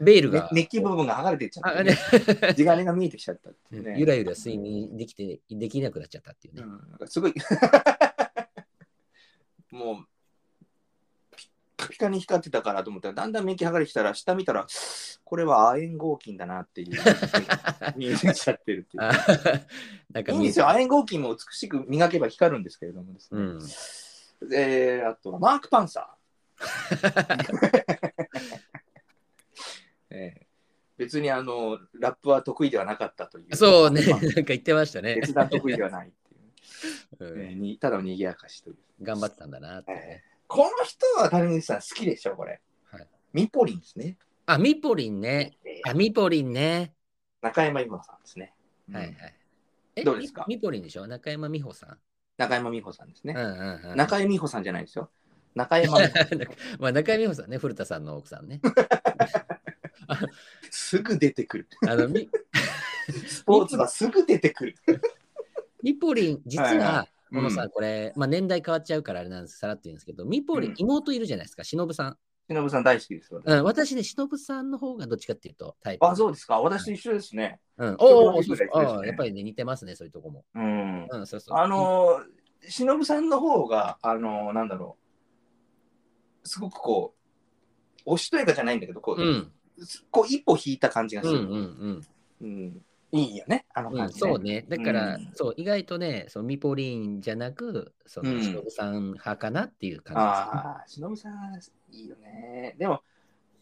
ベールが、メッキ部分が剥がれていっちゃって、あね。ね、<laughs> 地金が見えてきちゃったっていうね。ゆらゆら睡眠できて、できなくなっちゃったっていうね。うん、なんかすごい。<laughs> もうピッカピカに光ってたからと思ったらだんだんメッキ剥がれてきたら下見たらこれは亜鉛合金だなっていう <laughs> 見えてきちゃってるっていう。あなんかいいんですよ。亜鉛合金も美しく磨けば光るんですけれどもですね、うん。えーあとはマーク・パンサーえー別にあのラップは得意ではなかったという。そうね、まあなんか言ってましたね。決断得意ではないっていう、<laughs> うんえーにただの賑やかしという。頑張ってたんだなってね。この人は谷口さん好きでしょ、これ。はいミポリンですね。あ、ミポリンね。えーあ、ミポリンね。中山美穂さんですね。うんはいはい。えどうですか？ミミポリンでしょ？中山美穂さん。中山美穂さんですね。うんうんうん。中山美穂さんじゃないですよ。中山 <laughs> まあ中山美穂さんね、古田さんの奥さんね。<laughs> すぐ出てくる。あのミスポーツはすぐ出てくる。ミポリン、実はいはは、このさ、うんこれ、まあ、年代変わっちゃうからあれなんです、さらっと言うんですけど、ミポリン、うん妹いるじゃないですか、忍さん。忍さん大好きです。私うん、私ね、忍さんの方がどっちかっていうと、タイプ。あ、そうですか。私と一緒ですね。うん、おお、ちょそうそうっと同じぐらいですねああやっぱりね、似てますね、そういうとこも。うん。うん、そうそう。あのー、忍さんの方が、あのー、なんだろう。すごくこう、おしとやかじゃないんだけど、こう、うん、こう一歩引いた感じがすうん、うる。ん、うんいいよね、あのうん。うん、感じ、そうね。だから、うんそう、意外とね、そのミポリンじゃなく、その、うん忍さん派かなっていう感ああ、忍さん、いいよね。でも、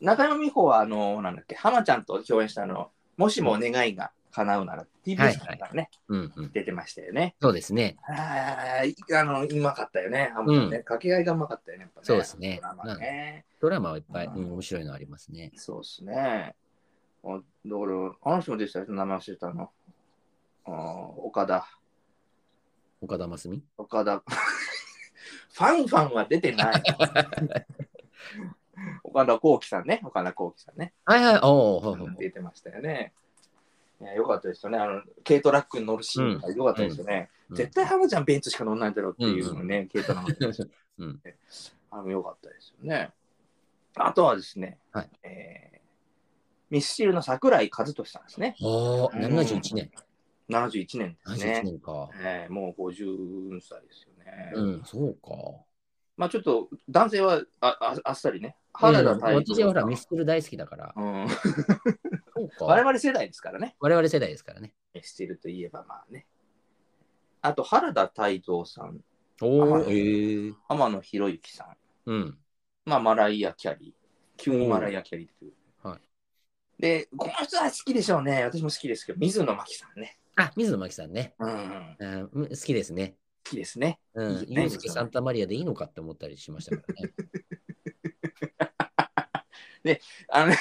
中山美穂は、あの、なんだっけ、浜ちゃんと共演したあの、もしも願いが叶うなら、TBS からね、じ。うん、うん。出てましたよね。そうですね。ああ、いあの、うまかったよね、浜ちゃんね。掛け合いがうまかったよね、ね。そうですねドラマね。ドラマはいっぱい、うんうん、面白いのありますね。そうですね。あだから、あの人もでした？よ、名前忘れたの？あー岡田。岡田真澄？岡田。<laughs> ファンファンは出てない。<laughs> 岡田幸輝さんね、岡田幸輝さんね。はいはい、おお、出てましたよね。いやよかったですよね。あの軽トラックに乗るシーンがよかったですよね。うん絶対浜ちゃんベンツしか乗んないだろうっていうのね、軽トラの。うんあのよかったですよね。あとはですね、はいえーミスチルの桜井和寿さんですね。おー、71年。71年です71ね。年か。えーもう50歳ですよね。うん、そうか。まあちょっと男性はあああっさりね。原田うん私はほら、ミスチル大好きだから。うん、か。我々世代ですからね。我々世代ですからね。ミスチルといえばまあね。あと原田泰造さん、おええ浜野博之さん、うん。まあマライア・キャリー。急にマライア・キャリーっていう。はいで、この人は好きでしょうね。私も好きですけど、水野真紀さんね。あ、水野真紀さんね。うん、好うんうん好きですね。きですね。うん。ユースケ・サンタマリアでいいのかって思ったりしましたから <laughs> ね。あの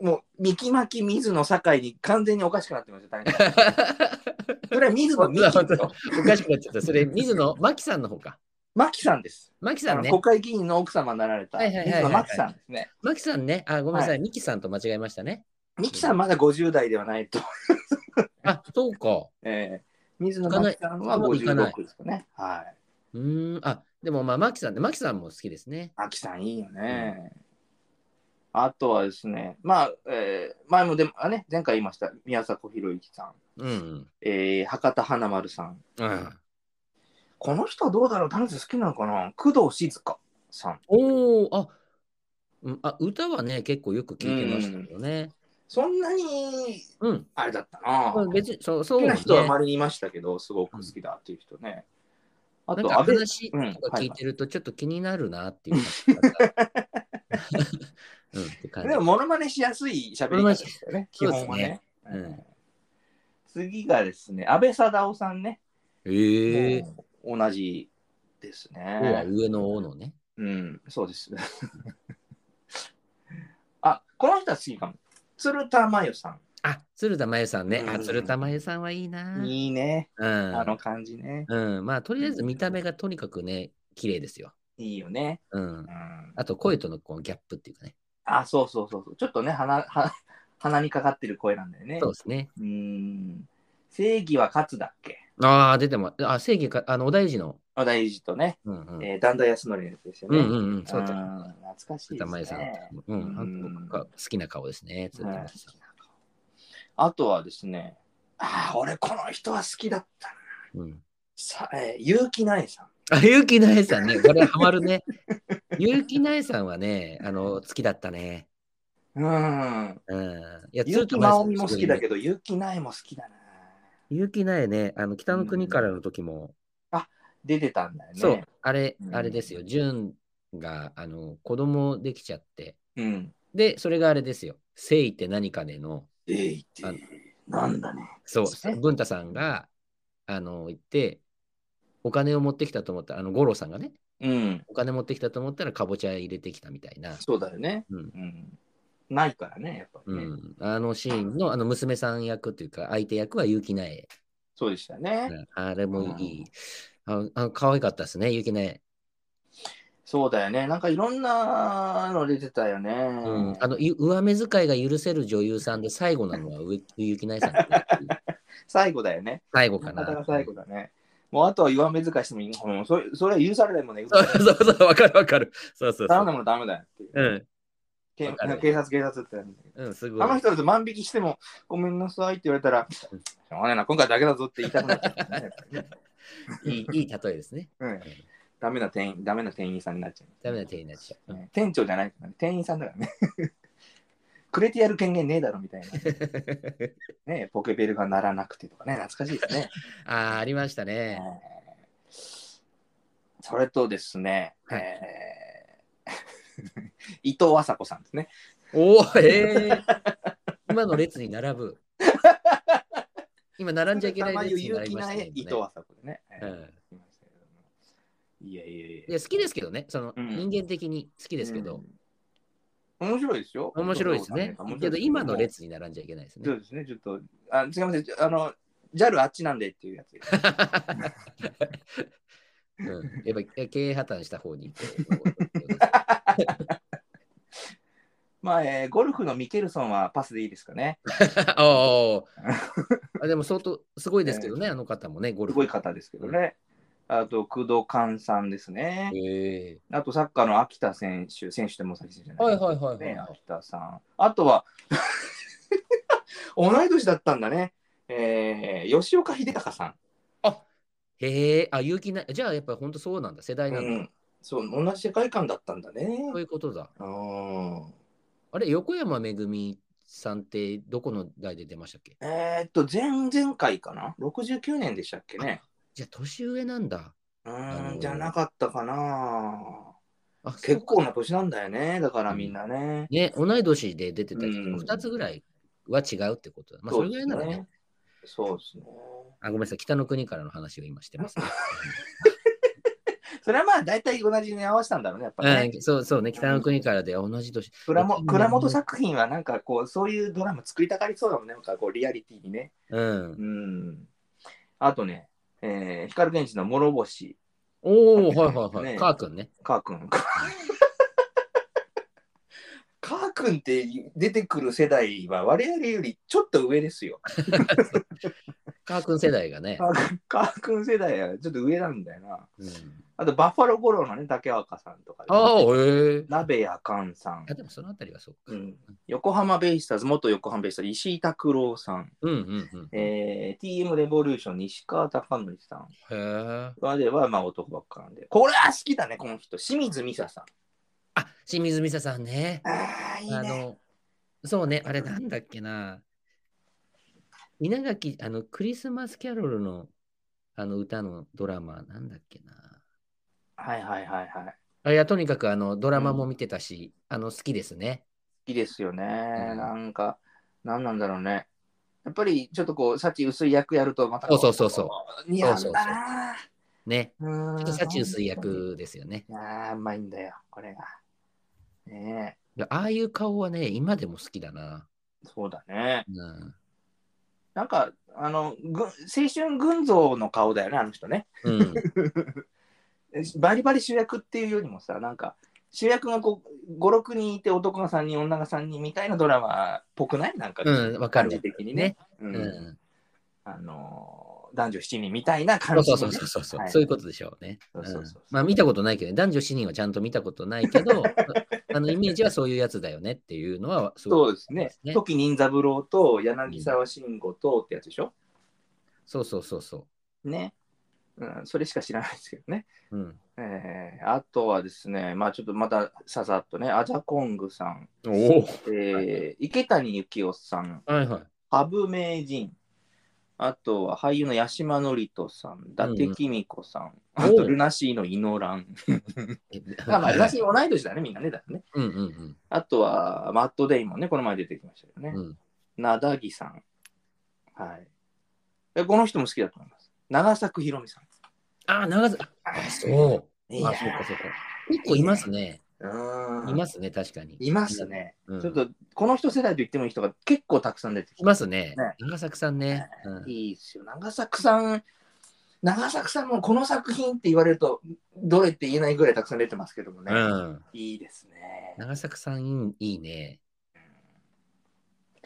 もう、三木巻水野酒井に完全におかしくなってますよ、大変 <laughs> それは水野美紀ですよ。おかしくなっちゃった。それ、水野真紀さんの方か。真紀さんです。真紀さんね。国会議員の奥様になられたはいはいはいは真紀さんですね。真紀さんね。あ、ごめんなさ。はいミキさんと間違えましたね。美紀さんまだ50代ではないと。あ、そうか。<laughs> えー、水野真紀さんは行かない56ですかね。はい。うーん。あ、でもまあ、真紀さんね。真紀さんも好きですね。真紀さんいいよね。あとはですね、まあ、えー前もでも、あね、前回言いました、宮迫博之さん、うん。えー博多華丸さん。うん。この人はどうだろう？田中好きなのかな？工藤静香さん。おお、あ、うんあ、歌はね、結構よく聞いてましたけどね。そんなに、うん。あれだったな。まあ別に、そう、そうね好きな人は周りにいましたけど、すごく好きだっていう人ね。あと、なんか安倍話うんとか聞いてるとちょっと気になるなっていう感じだった。うん、って感じ。でも、モノマネしやすい喋り方ですよね、基本はね。うんうん次がですね、安倍貞夫さんね。ええ同じですね。上の王のね。うん、そうです。<laughs> あ、この人は好きかも。鶴田真由さあ、鶴田真由さんね。あ、うん鶴田真由さんはいいな。ん。いいね。うん。あの感じね。うん。まあ、とりあえず見た目がとにかくね、綺麗ですよ。いいよね。うんう。ん、あと、声とのこうギャップっていうかね。あ、そうそうそうそう。ちょっとね、鼻は <laughs> 鼻にかかってる声なんだよね。そうですね。うん。正義は勝つだっけ？ああ、出ても、あ、正義か、あの、お大事の。小田裕二とね、うんうん。えー、段田康則のやつですよね。うんうんうん。そうだ。ん懐かしいです鶴田真由さんね。。うん。好きな顔ですね。鶴田真由さん。あとはですね、ああ、俺この人は好きだったな。うん。さえー、結城苗さん。あ、結城苗さんね。これハマるね。結城苗さんはね、あの、好きだったね。うん。うん。いや、結城真央美も好きだど。けど、結城苗も好きだな。結城苗ね、あの、北の国からの時も、出てたんだよね。そう、あれう、んあれですよ。純が、あの、子供できちゃって、うん。で、それがあれですよ。誠意って何かねの、えいってなんだね。そう文太さんが、あの、言って、お金を持ってきたと思ったら、あの、五郎さんがね、うん。お金持ってきたと思ったら、かぼちゃ入れてきたみたいな。そうだよね。うん。うん。ないからね、やっぱりね。うん、あのシーンのあの娘さん役っていうか、相手役は結城苗。そうでしたよね。うんあれもいい。ああ可愛かったですね、結城苗。そうだよね。なんかいろんなの出てたよね。うん、あのゆ上目遣いが許せる女優さんで最後なのは上 <laughs> 結城苗さん <laughs> 最後だよね。最後かな。最後だね。もうあとは弱め遣いしてもいい。もうそれそれは許されないもんね。そうそうそう、わかるわかる。そうそうそう。頼んだものダメだよっていう。うん、警察、警察って。うん、すごい。あの人だと万引きしても、ごめんなさいって言われたら、しょうがないな、今回だけだぞって言いたくなっちゃう、ね <laughs> いいいい例えですね。うん。ダメな店員、ダメな店員さんになっちゃう。ダメな手になっちゃう。うんね店長じゃないからね、店員さんだからね。くれてやる権限ねえだろみたいな。<laughs> ね、ポケベルが鳴らなくてとかね、懐かしいですね。<laughs> ああ、ありましたね。えーそれとですね、はいえー伊藤麻子さんですね。おお、ええ今の列に並ぶ。<laughs> 今、並んじゃいけない列に並びましたね。伊藤麻子でね。えーいやいやいや好きですけどね、その、うん人間的に好きですけど、うん面白いですよ。面白いですねけど、今の列に並んじゃいけないですね。そうですね、ちょっと、あすみません、あの、JAL あっちなんでっていうやつ。うん、やっぱり経営破綻した方に。<laughs> まあ、えーゴルフのミケルソンはパスでいいですかね。<laughs> あでも相当すごいですけどね、<laughs> あの方もね、ゴルフ。すごい方ですけどね。あと、工藤寛さんですね。へえあと、サッカーの秋田選手、選手でも先生じゃないはいはいはいはいね、秋田さん。あとは、<laughs> 同い年だったんだね。えー吉岡秀隆さん。あへえ、あ、勇気ない。じゃあやっぱり本当そうなんだ、世代なんだ。うん、そう、同じ世界観だったんだねそう。いうことだ。うんあれ、横山めぐみさんってどこの代で出ましたっけ？えーっと、前々回かな ?69 年でしたっけね。じゃあ年上なんだ。うのん、じゃなかったかな。あ結構な年なんだよね。だからみんなね。ね、同い年で出てたけど、うん2つぐらいは違うってことだ。まあ、それぐらいならね。そうですね。あ、ごめんなさい、北の国からの話を今してます、ね <laughs> それはまあ大体同じに合わせたんだろうね、やっぱね。うん。そうそうね、北の国からで同じ年。倉も倉本作品はなんかこう、そういうドラマ作りたがりそうだもんね。なんかこう、リアリティにね。うんう。ん。あとね、えー、光源氏の諸星、おお、はいはいはい。ねカー君ね。カー君。カー君って出てくる世代は我々よりちょっと上ですよ。<laughs> カー君世代がね <laughs> カ。ー君世代はちょっと上なんだよな。うん、あと、バッファローゴローのね、竹若さんとか、ああ、へえ。鍋谷寛さんあ、、でもそのあたりはそうか。うん、横浜ベイスターズ、元横浜ベイスターズ、石井拓郎さん、うんうんうん。へえー、TM レボリューション、西川貴教さん。え。までは、まあ、男ばっかなんで。これは好きだね、この人。清水美沙さん。あ、清水美沙さんね。ああ、いいね。あの、そうね、あれなんだっけな。稲垣、あの、クリスマスキャロルのあの歌のドラマ、なんだっけな。はいはいはいはい。あいや、とにかくあのドラマも見てたし、あの好きですね。好きですよね。うんなんか、なんなんだろうね。やっぱりちょっとこう、幸薄い役やるとまたそうそうそうそう似合うんだな。ね。うーんちょっと幸薄い役ですよね。いやー、うまいんだよ、これが。ねああいう顔はね、今でも好きだな。え、そうだね。うん。なんか、あの、ぐ青春群像の顔だよね、あの人ね。うん、<laughs> バリバリ主役っていうよりもさ、なんか、主役がこう5、6人いて男が3人、女が3人みたいなドラマっぽくない？なんか、うん、わかる感じ。的にね。ううんん。あのー男女7人みたいなそう感じのねそうそうそうそう、はいそういうことでしょうね。まあ見たことないけど、男女7人はちゃんと見たことないけど、<laughs> あのイメージはそういうやつだよねっていうのはすごくそうですね。ね時任三郎と柳沢慎吾とってやつでしょ、そうそうそうそね、うん。それしか知らないですけどね。う。うん。えーあとはですね、まあちょっとまたささっとね、アジャコングさん、おお。えー池谷幸雄さん、はいはい。羽生名人、あとは俳優の八島智人さん、伊達公子さん、あとルナシーのイノラン。え <laughs> まあまあ、ルナシー同い年だね、みんなね。だからねうんうんあとは、マット・デイモンね、この前出てきましたよね。うん。うんなだぎさん。はい。えこの人も好きだと思います？長作ひろみさん。あ、長崎。あ、そう。あ、そうかそうか。結構いますね。いますね、確かに。いますね。うんちょっと、この人世代と言ってもいい人が結構たくさん出てきて。いますねね。長崎さんね。うんいいですよ。長作さん、長作さんもこの作品って言われると、どれって言えないぐらいたくさん出てますけどもね。うん。いいですね。長崎さんいいね。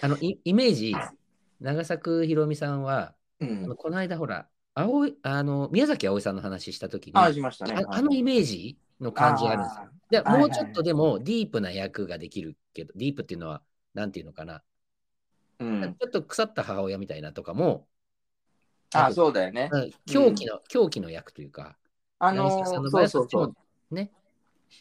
あの、イイメージ、長作ひろみさんは、うあのん。この間ほら、青いあの宮崎あおいさんの話したときに、あ、あしましたね。あのイメージの感じがあるんですよ。でもうちょっとでもディープな役ができるけど、ディープっていうのは、なんていうのかな、うん。ちょっと腐った母親みたいなとかも、あ、そうだよね。うん狂気の、狂気の役というか、あの柳沢さんのそうそうそう。ね。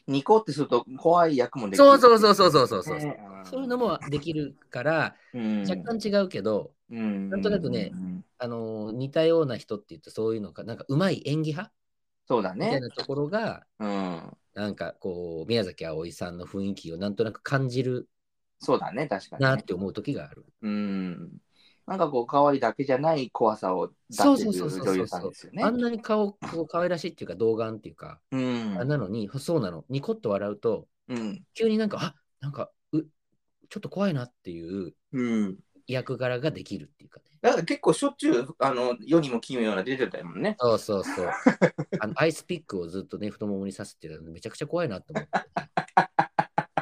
ニコってすると怖い役もできる。そうそうそうそうそうそうそう。ねそういうのもできるから、うん若干違うけど、うんなんとなくねうんあの似たような人って言うとそういうのか、なんかうまい演技派そうだね。みたいなところが、うん。なんかこう、宮崎あおいさんの雰囲気をなんとなく感じるそうだね、確かに、ね。なって思う時がある。うん。なんかこう、可愛いだけじゃない怖さを出してる女優さんですよね。あんなに顔、こう可愛らしいっていうか、童顔っていうか、うん。あなのに、そうなの、ニコッと笑うと、うん。急になんか、あなんかう、ちょっと怖いなっていううん。役柄ができる。だから結構しょっちゅう、あの、世にも奇妙な出てたもんね。そうそうそう。あのアイスピックをずっとね、太ももに刺すっていうのはめちゃくちゃ怖いなと思って。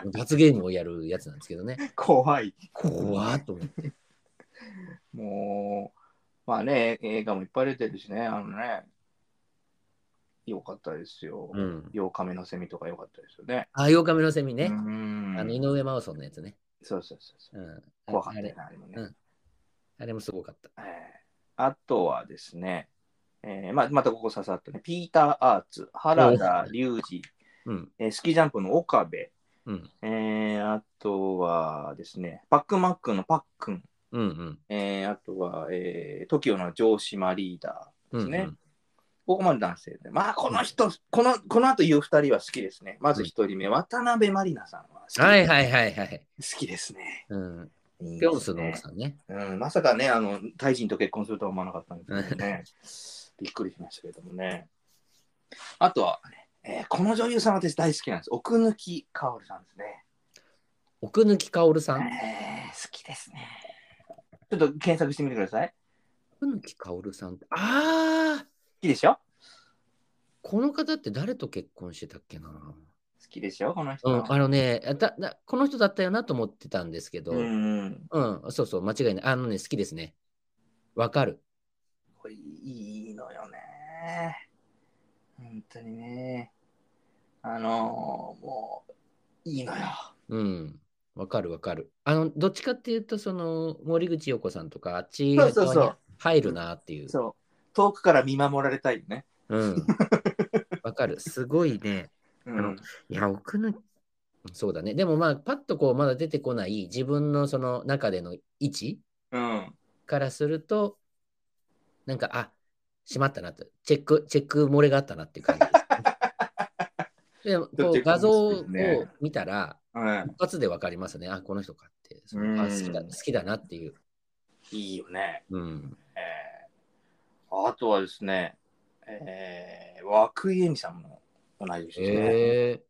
<laughs> 罰ゲームをやるやつなんですけどね。怖い。怖っと思って。もう、まあね、映画もいっぱい出てるしね、あのね、よかったですよ。うん。8日目のセミとかよかったですよね。あ、8日目のセミね。うんあの、井上真央さんのやつね。そうそうそうそう。うん。怖かったあれよね、あれもね。うんあれもすごかった。えーあとはですね、えーまあ、またここささっとね、ピーター・アーツ、原田隆二、うん。えースキージャンプの岡部、うん。えーあとはですね、パックンマックンのパックン、うんうん。えーあとは、えー、TOKIO の城島リーダーですね。うんうんここまで男性で。まあ、この人、この、この後言う二人は好きですね。まず一人目、渡辺満里奈さんは好き,、はいはいはいはい。好きですね。うん。いいピョンスの奥さんね。うん、まさかね、あの、タイ人と結婚するとは思わなかったんですけどね。<laughs> びっくりしましたけどもね。あとは、ねえーこの女優さん私大好きなんです。奥貫薫さんですね。奥貫薫さん？えー好きですね。ちょっと検索してみてください。奥貫薫さんって。ああ好きでしょ？この方って誰と結婚してたっけな？好きでしょ？この人。うん、あのねだだ、この人だったよなと思ってたんですけど、ううん、ん。そうそう、間違いない。あのね、好きですね。わかる。これいいのよね。本当にね。あのーもう、いいのよ。うん。わかるわかる。あの、どっちかっていうと、その、森口瑤子さんとか、あっちそうそうそう側に入るなっていう。そう。遠くから見守られたいよね。うん。わかる。すごいね。うん。いや、奥の、そうだね。でもまあ、パッとこう、まだ出てこない自分のその中での位置うん。からすると、なんか、あ、しまったなと。チェック、チェック漏れがあったなっていう感じ <laughs> です、ね。でもこう画像を見たら、うん。一発でわかりますね。あ、この人かって。そのあうん好きだ好きだなっていう。いいよね。うん。えー、あとはですね、えー、涌井絵美さんも同い年ですね。え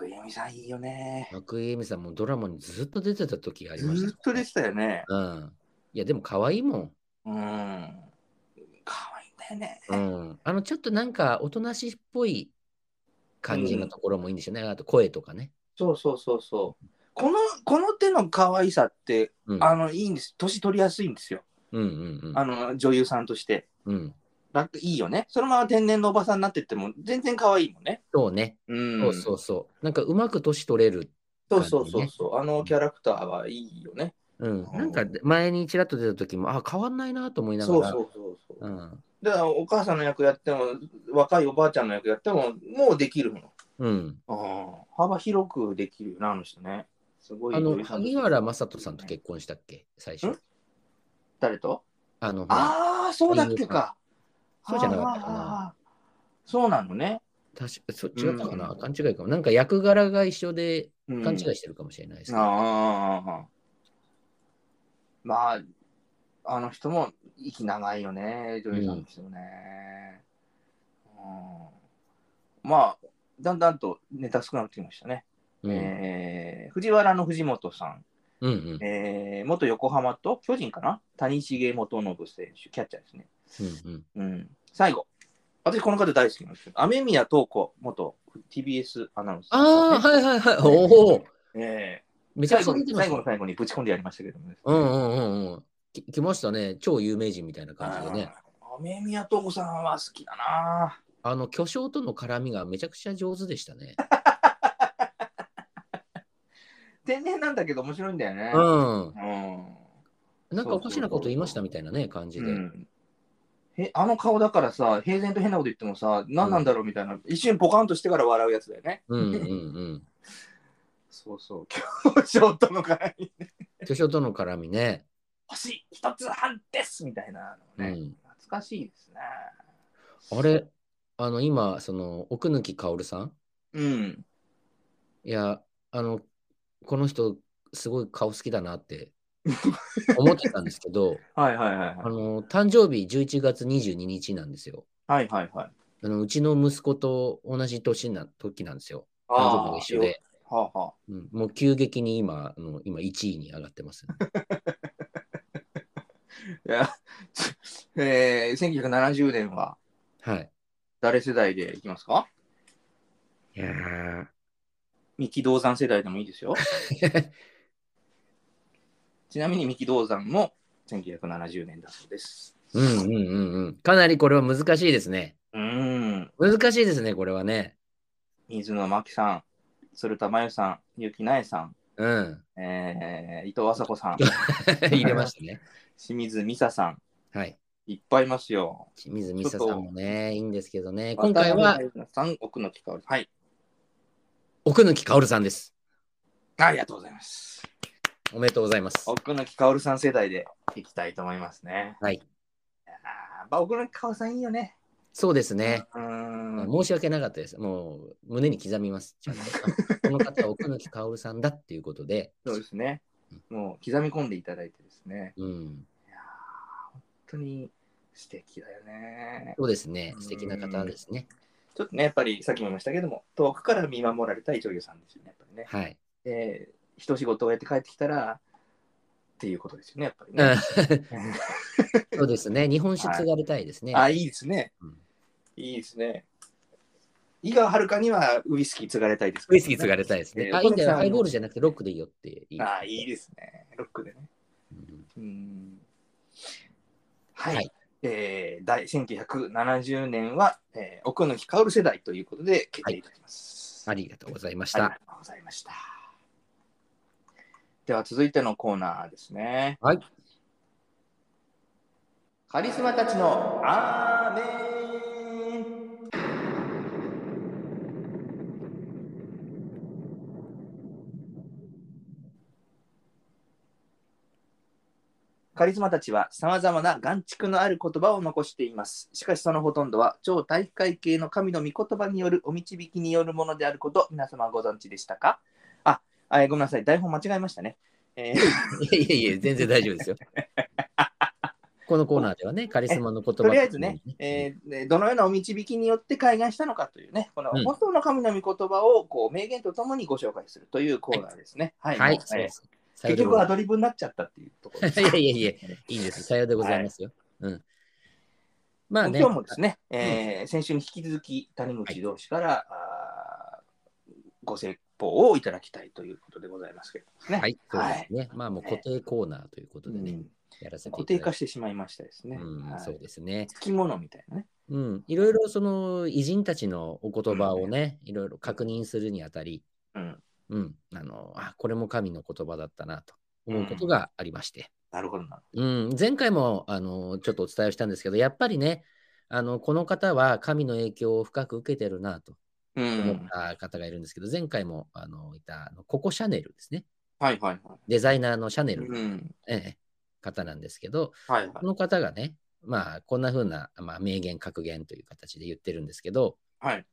涌井絵美さんいいよね。ー、涌井絵美さんもドラマにずっと出てた時がありずました、ーっと出てたよね。うん。いや、でも可愛いもん。うん。可愛いんだよね。うん。あの、ちょっとなんか、おとなしいっぽい感じのところもいいんでしょうね。あと、声とかね。そうそうそうそう。この、この手の可愛さって、うん。あの、いいんです。年取りやすいんですよ。うんうんうん。あの、女優さんとして。うん。楽いいよね。そのまま天然のおばさんになってっても、全然可愛いもんね。そうね。うん。そうそうそう。なんか、うまく年取れる。そうそうそうそう。あのキャラクターはいいよね。うん。うんなんか、前にちらっと出た時も、あ、変わんないなと思いながら。そうそうそうそう。うん。だからお母さんの役やっても、若いおばあちゃんの役やっても、もうできるの。うん。ああ幅広くできるよな、あの人ね。すごいあの、萩原正人さんと結婚したっけ最初ん？誰と？あの、ああ、そうだっけか。そうじゃなかったかなな。そうなのね。確かそ違ったかな、うん勘違いかも。なんか役柄が一緒でうん勘違いしてるかもしれないですけど。ああ。まあ、あの人も息長いよね、女優さんですよね。うんまあ、だんだんとネタ少なくなってきましたね。うんえー藤原の藤本さん、うんうんえー元横浜と巨人かな？谷繁元信選手、キャッチャーですね。うんうんうん、最後、私この方大好きなんですよ。雨宮東子元 TBS アナウンサー、ああ、はいはいはい。おお、えめちゃくちゃー最後に出てますね最後の最後にぶち込んでやりましたけどもね。うんうんうんうん。き来ましたね。超有名人みたいな感じでね。雨宮東子さんは好きだな。あの巨匠との絡みがめちゃくちゃ上手でしたね。<laughs> 天然なんだけど面白いんだよね。うん。うんなんかおかしなこと言いましたみたいなね、感じで。うんえあの顔だからさ、平然と変なこと言ってもさ、何なんだろうみたいな、一瞬ポカンとしてから笑うやつだよね。うんうんうん。<laughs> そうそう、今日ショートの絡みね。巨匠との絡みね。星一つ半ですみたいなのね、うん。懐かしいですね。あれ、あの今、その奥貫薫さん？うん。いや、あの、この人、すごい顔好きだなって <laughs> 思ってたんですけど、はいはいはいはい。あの、誕生日11月22日なんですよ。はいはいはい。あのうちの息子と同じ年な時なんですよ。誕生日が一緒で。はあはうん、もう急激に今、あの今1位に上がってます、ね。あ、<laughs> いや、<laughs> えー、1970年ははい。誰世代でいきますか？いやー三木道山世代でもいいですよ。ちなみに三木道山も1970年だそうです。うんうんうんうん。かなりこれは難しいですね。うーん。難しいですね、これはね。水野真紀さん、鶴田真由さん、結城苗さん、うん。えー伊藤麻子さん、<laughs> 入れましたね。清水美沙さん、はい。いっぱいいますよ。清水美沙さんもね、いいんですけどね。今回は奥野木香織はい。奥貫薫さんです。ありがとうございます。おめでとうございます。奥野木香織さん世代でいきたいと思いますね。はい。あーやっぱ奥野木香織さんいいよね。そうですね。うーん。申し訳なかったです。もう胸に刻みます。<laughs> この方は奥貫薫さんだっていうことで。そうですね。もう刻み込んでいただいてですね。うん。いやー本当に素敵だよね。そうですね。素敵な方ですね。ちょっとね、やっぱりさっきも言いましたけども、遠くから見守られたい女優さんですよね、やっぱりね。はい。で、一仕事をやって帰ってきたら、っていうことですよね、やっぱりうんね。<laughs> そうですね。日本酒継がれたいですね。あ、いいですね。うんいいですね。井川遥にはウイスキー継がれたいです、ウイスキー継がれたいですね。えーあ、いいんだよ。ハイボールじゃなくてロックでいいよっていい。あいいですね。ロックでね。うんうんはい。はいえー、第1970年は、えー、奥野木薫世代ということで決定いたします。ありがとうございましたありが。とうございました。では続いてのコーナーですね。はい。カリスマたちのアーメンカリスマたちはさまざまな眼蓄のある言葉を残しています。しかしそのほとんどは超体育会系の神の御言葉によるお導きによるものであること皆様ご存知でしたか？ああごめんなさい、台本間違えましたね。えーいやいやいや、全然大丈夫ですよ。<laughs> このコーナーではね、カリスマの言葉とりあえずね、えーでどのようなお導きによって開眼したのかというね、このうん本当の神の御言葉をこう名言とともにご紹介するというコーナーですね。はい。はい、もうそうです。結局アドリブになっちゃったっていうところです。いやいやいやいいいです。さようでございますよ。うん。まあね、今日もですね、えー先週に引き続き谷口同士から、あーご説法をいただきたいということでございますけれどもね。はい、そうですね。まあもう固定コーナーということでね、うんやらせてい固定化してしまいましたですね。うん、はいそうですね。つきものみたいなね。うん、いろいろその偉人たちのお言葉をね、いろいろ確認するにあたり、うん。うん、あの、あ、これも神の言葉だったなと思うことがありまして。なるほどな。うん、前回もあのちょっとお伝えしたんですけど、やっぱりね、あのこの方は神の影響を深く受けてるなとう思っん。た方がいるんですけど、前回もあのいたあのココ・シャネルですね。はいはいはい。デザイナーのシャネル、うん。ええ方なんですけど、はいはいこ。の方がね、まあ、こんな風な、まあ、名言、格言という形で言ってるんですけど、はい。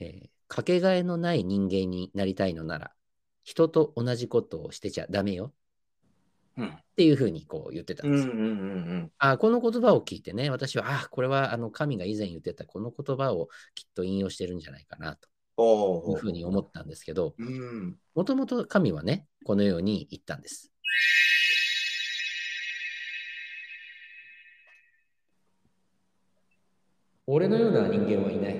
えーかけがえのない人間になりたいのなら、人と同じことをしてちゃダメようん。っていう風にこう言ってたんですよ。うんうんうんうん。あこの言葉を聞いてね、私は、あこれはあの神が以前言ってたこの言葉をきっと引用してるんじゃないかなとおいうふうに思ったんですけど、うん。もともと神はね、このように言ったんです。俺のような人間はいない。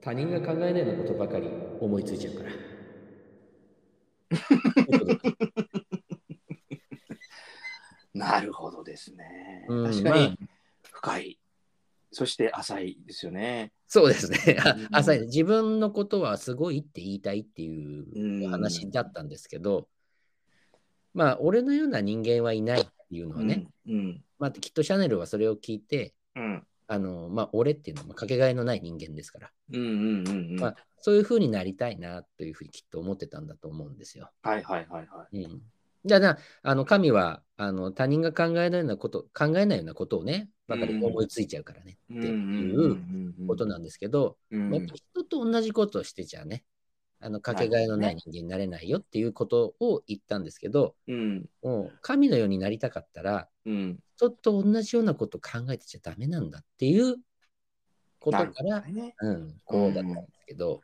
他人が考えないようなことばかり思いついちゃうから。なるほどですね。うん確かにまあ深い。そして浅いですよね。そうですね。あうん浅い自分のことはすごいって言いたいっていううん話だったんですけど、まあ、俺のような人間はいないっていうのはね、うん。まあ、きっとシャネルはそれを聞いて、うん。あの、まあ、俺っていうのはかけがえのない人間ですから、うんうんうんうん。まあ、そういうふうになりたいなというふうにきっと思ってたんだと思うんですよ。はいはいはいはい。うん。だから、あの、神は、あの、他人が考えないようなこと、考えないようなことをね、ばかり思いついちゃうからね、っていうことなんですけど、うん。人と同じことをしてちゃね、あの、かけがえのない人間になれないよっていうことを言ったんですけど、うん。もう神のようになりたかったら、うん。人と同じようなことを考えてちゃダメなんだっていうことから、ね。うん、こうだったんですけど、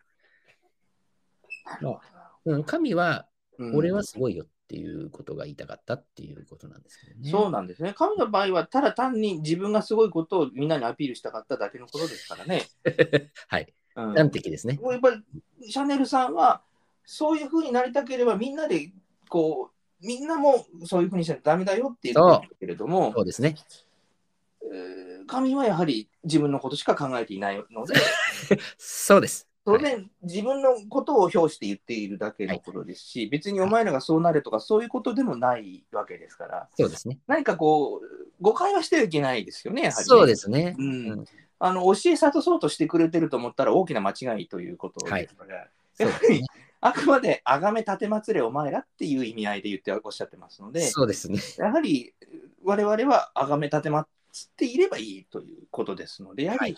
なるほうん、神は、俺はすごいよっていうことが言いたかったっていうことなんですけどね。そうなんですね。神の場合は、ただ単に自分がすごいことをみんなにアピールしたかっただけのことですからね。<laughs> はい。うん端的ですね。もうやっぱりシャネルさんはそういうふうになりたければみんなでこうみんなもそういうふうにしちゃダメだよって言ってるけれどもそうですね。えー神はやはり自分のことしか考えていないので <laughs> そうです。それで自分のことを表して言っているだけのことですし、別にお前らがそうなれとかそういうことでもないわけですからそうですね。何かこう誤解はしてはいけないですよねやはりね、そうですね。うんうんあの教え諭そうとしてくれてると思ったら大きな間違いということですから、そうですね。あくまであがめ立てまつれお前らっていう意味合いで言っておっしゃってますので、そうですね。やはり我々はあがめ立てまつっていればいいということですので、やはり、はい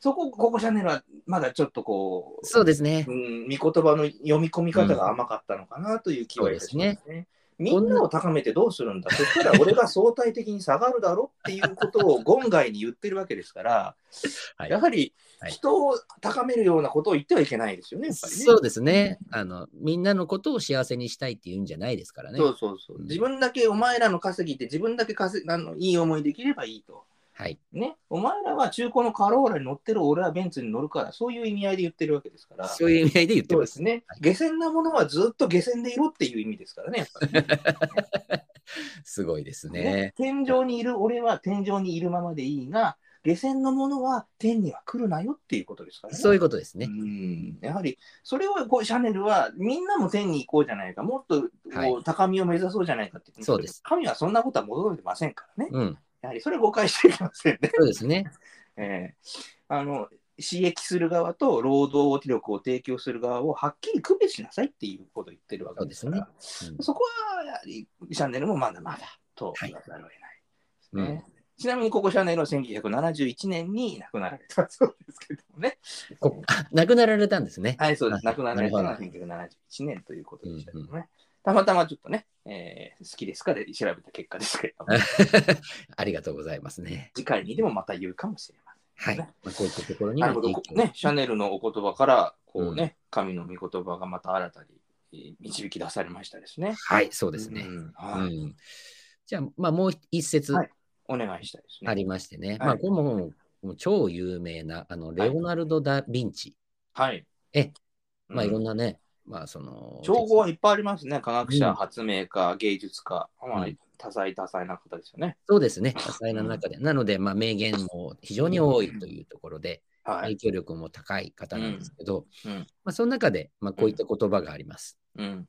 そこ、ここチャンネルはまだちょっとこう、そうですねう。ん、見言葉の読み込み方が甘かったのかなという気はいたしますね。みんなを高めてどうするんだ？そしたら俺が相対的に下がるだろっていうことを言外に言ってるわけですから、<laughs> はいやはりはい人を高めるようなことを言ってはいけないですよね、やっぱりね。そうですね。あの、みんなのことを幸せにしたいっていうんじゃないですからね。そうそうそう。うん自分だけお前らの稼ぎって自分だけ稼あのいい思いできればいいと。はい。ね。お前らは中古のカローラに乗ってる俺はベンツに乗るから、そういう意味合いで言ってるわけですから。そういう意味合いで言ってま。そうですすね。はい下船なものはずっと下船でいろっていう意味ですからね、やっぱりね、<laughs> すごいですねね。天井にいる俺は天井にいるままでいいが、下船のものは天には来るなよっていうことですからね。そういうことですね。うんやはりそれをこうシャネルはみんなも天に行こうじゃないか、もっとこう、はい高みを目指そうじゃないかって言ってそうです神はそんなことは求めてませんからね。うん。やはりそれ誤解していけませんね。そうですね。<laughs> えーあの刺激する側と労働力を提供する側をはっきり区別しなさいっていうことを言ってるわけですから、うんそこはやはりシャネルもまだまだとはい言わざるを得ないですね。ちなみにここシャネルは1971年に亡くなられたそうですけどもね。亡くなられたんですね。はい、そうです。あ亡くなられたのはなる1971年ということでしたけどね。うんたまたまちょっとね、えー好きですかで調べた結果ですけれども、<laughs> ありがとうございますね。次回にでもまた言うかもしれません。はい。まあ、こういったところになるほど、影響ね、シャネルのお言葉から、こうね、神の御言葉がまた新たにえー導き出されましたですね。はい、そうですね。うんうはいん。じゃあ、まあ、もう一節はいお願いしたいですね。ありましてね。はいまあ、これももうもう超有名な、あの、レオナルド・ダ・ヴィンチ。はい。えまあ、いろんな。なね、まあ、その、称号はいっぱいありますね。科学者、うん発明家、芸術家、まあうん多彩多彩な方ですよね。そうですね、多彩な中で。なので、まあ、名言も非常に多いというところで、はい。影響力も高い方なんですけど、うんうんまあ、その中で、まあ、こういった言葉があります。うん。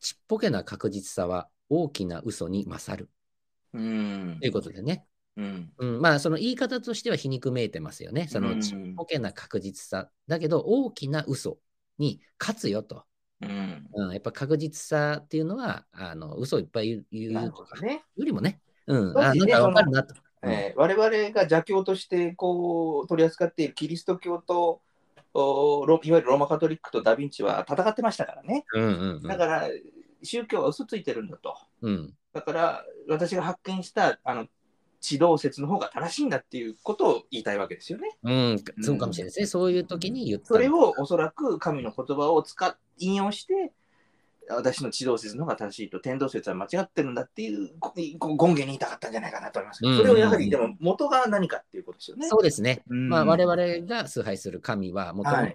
ちっぽけな確実さは大きな嘘に勝る。うんということでね。うん。うん、まあ、その言い方としては皮肉めいてますよね。そのちっぽけな確実さ。だけど、大きな嘘に勝つよとうん。うん、やっぱ確実さっていうのは、あの嘘をいっぱい言うな言うとかね。よりもね、うん、ねあなんかわかるなと。うんえー我々が邪教としてこう取り扱っているキリスト教とおロいわゆるローマカトリックとダ・ヴィンチは戦ってましたからね。うんうんうんだから宗教は嘘ついてるんだと。うんだから私が発見したあの地動説の方が正しいんだっていうことを言いたいわけですよね。うん、そうかもしれないですね。そういう時に言ったそれをおそらく神の言葉を使っ引用して私の地動説の方が正しいと天動説は間違ってるんだっていうここ権限に言いたかったんじゃないかなと思います。うんそれをやはりでも元が何かっていうことですよね。そうですね。うんまあ、我々が崇拝する神は、もともと、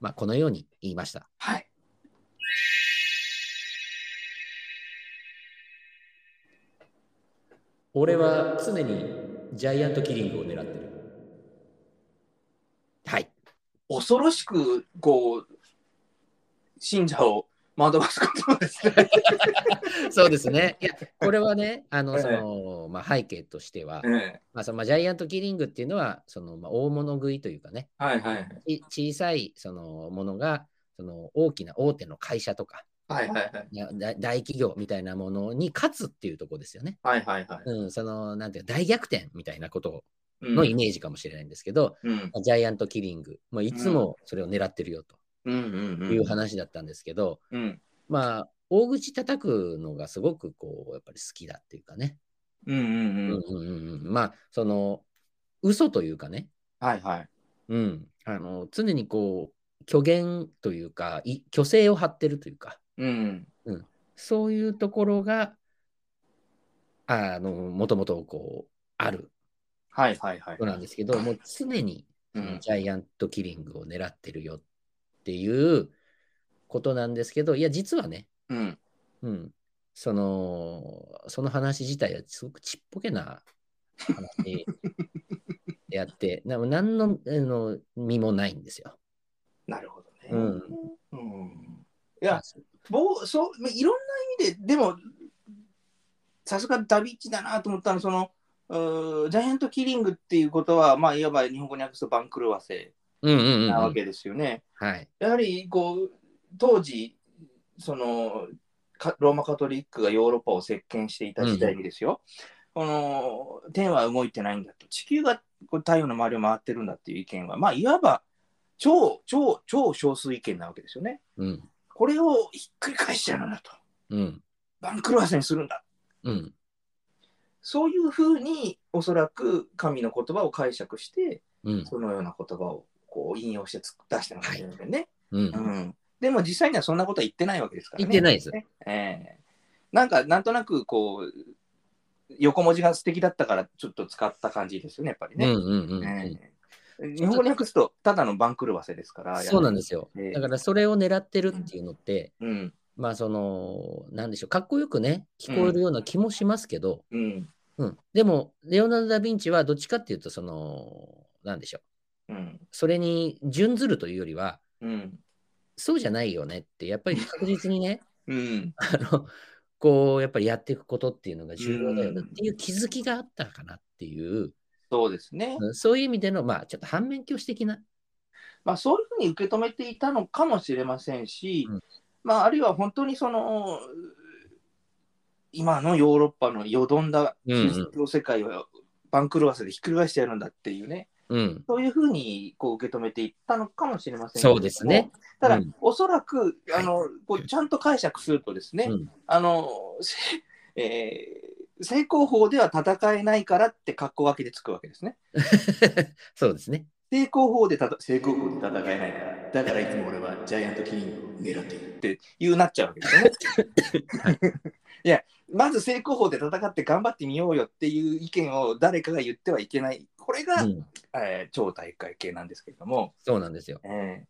まあ、このように言いました。はい。俺は常にジャイアントキリングを狙ってる。はい。恐ろしくこう信者を惑わすことですね。<laughs> そうですね。いや、これはね、あの、ええその、まあ、背景としては、ええまあ、そのまあジャイアントキリングっていうのは、その、まあ、大物食いというかね、はいはい小さいそのものが、その大きな大手の会社とか、はいはいはい。大大企業みたいなものに勝つっていうところですよね。はいはいはい。うん、その、なんていうか大逆転みたいなことうんのイメージかもしれないんですけど、うんジャイアントキリング、もういつもそれを狙ってるよとうんうんうん。いう話だったんですけど、うんまあ、大口叩くのがすごくこう、やっぱり好きだっていうかね。うんうんうん。うんうんうんうんまあ、その、嘘というかね、はいはい。うん、あの常にこう、虚言というか、い虚勢を張ってるというか、うん。そういうところが、あの、もともとこう、あるはいはいはい。なんですけど、もう常にジャイアントキリングを狙ってるよっていうことなんですけど、いや、実はね、うん。うん、その、その話自体はすごくちっぽけな話であって、<laughs> な何のあの身もないんですよ。なるほどね。うんうんいや、ぼうそういろんな意味で、でも、さすがダビッチだなと思ったのは、その、ジャイアントキリングっていうことは、まあ、いわば日本語に訳すと番狂わせうんうんうんうん、なわけですよね。はい。やはり、こう、当時、その、かローマカトリックがヨーロッパを席巻していた時代にですよ、この天は動いてないんだと、地球がこう太陽の周りを回ってるんだっていう意見は、まあ、いわば超、超、超少数意見なわけですよね。うん。これをひっくり返しちゃうんだと。うん。番狂わせにするんだ。うん。そういうふうに、おそらく神の言葉を解釈して、うん。そのような言葉をこう引用してつ出したのかもしれないね。うんう。ん。でも実際にはそんなことは言ってないわけですからね。言ってないです。ねええなんか、なんとなくこう、横文字が素敵だったからちょっと使った感じですよね、やっぱりね。うんうんうんうん。ええ日本語に訳すと、ただの番狂わせですから。そうなんですよ。ええだからそれを狙ってるっていうのって、うん。まあその、なんでしょう、かっこよくね、聞こえるような気もしますけど、うん。うん。でも、レオナルド・ダ・ヴィンチはどっちかっていうと、その、なんでしょう、うん。それに準ずるというよりは、うん。そうじゃないよねって、やっぱり確実にね、<laughs> うん。あの、こう、やっぱりやっていくことっていうのが重要だよねっていう気づきがあったかなっていう、そうですね。うんそういう意味での、まあ、ちょっと反面教師的な、まあ、そういうふうに受け止めていたのかもしれませんし、うん。まあ、あるいは本当にその、今のヨーロッパのよどんだキリスト教世界を番狂わせでひっくり返してやるんだっていうね、うん、そういうふうにこう受け止めていったのかもしれませんけそどうですね。ただ、うん。おそらくあの、はい。こうちゃんと解釈するとですね、うん。あのせ <laughs> えー正攻法では戦えないからって格好分けでつくわけですね。<laughs> そうですね。成功法でたた成功法で戦えないから、だからいつも俺はジャイアントキリングを狙っているっていうなっちゃうわけですよね。<laughs> いや、まず成功法で戦って頑張ってみようよっていう意見を誰かが言ってはいけない。これが、うん、えー超大会系なんですけれども、そうなんですよ。え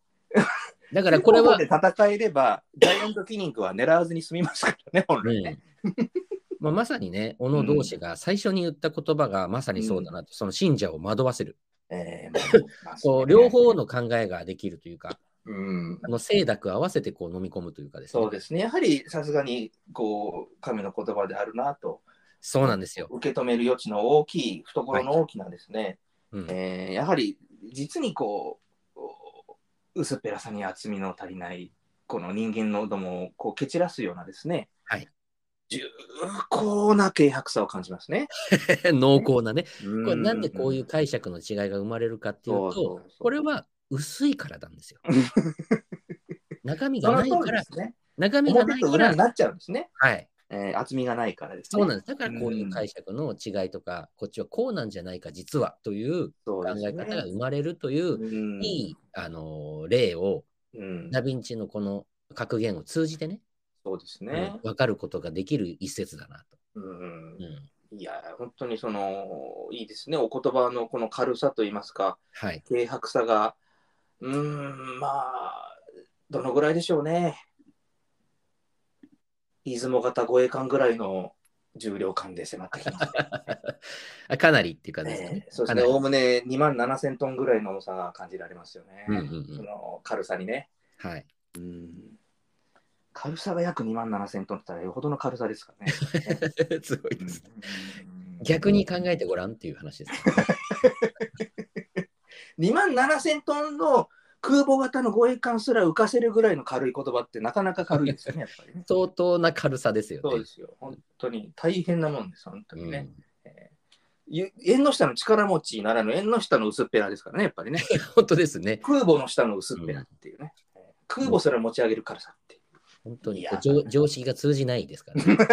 だー、からこれは、で戦えれば、ジャイアントキリングは狙わずに済みますからね、本来ね。うんまあ、まさにね、小野同士が最初に言った言葉がまさにそうだなと、その信者を惑わせる。えーまあまあこうね両方の考えができるというか、うんあの清濁合わせてこう飲み込むというかですね。そうですね。やはりさすがにこう神の言葉であるなとそうなんですよ。受け止める余地の大きい、懐の大きなですね、うんえーやはり実にこう、薄っぺらさに厚みの足りないこの人間のどもをこう蹴散らすようなですね、はい重厚な軽薄さを感じますね。<laughs> 濃厚なね。ここれなんでこういう解釈の違いが生まれるかっていうとこれは薄いからなんですよ。<laughs> 中身がないから、ね。中身がないから、なっちゃうんですね。はい。えー厚みがないからですね。そうなんです。だからこういう解釈の違いとか、こっちはこうなんじゃないか、実はという考え方が生まれるという、うんいい、あのー例を、うんダヴィンチのこの格言を通じてね、そうですうんね。分かることができる一節だなと。うんうんいや、本当にその、いいですね。お言葉のこの軽さといいますか、はい。軽薄さが、うーん、まあ、どのぐらいでしょうね。出雲型護衛艦ぐらいの重量感で迫ってきます、<laughs> あかなりっていうかですねね。そうですね。おおむね2万7000トンぐらいの重さが感じられますよね。うんうんうんその軽さにね。はい。うん軽さが約2万7000トンって言ったらよほどの軽さですからね。<laughs> すごいです。うん逆に考えてごらんっていう話です。<laughs> 2万7000トンの空母型の護衛艦すら浮かせるぐらいの軽い言葉ってなかなか軽いですよね、<laughs> やっぱりね。相当な軽さですよね。そうですよ。本当に大変なもんです、本当うんにね。ゆ縁の下の力持ちならぬ縁の下の薄っぺらですからね、やっぱりね。本当ですね。空母の下の薄っぺらっていうね。えー空母すら持ち上げる軽さっていう。本当に。常常識が通じないですからね。<laughs>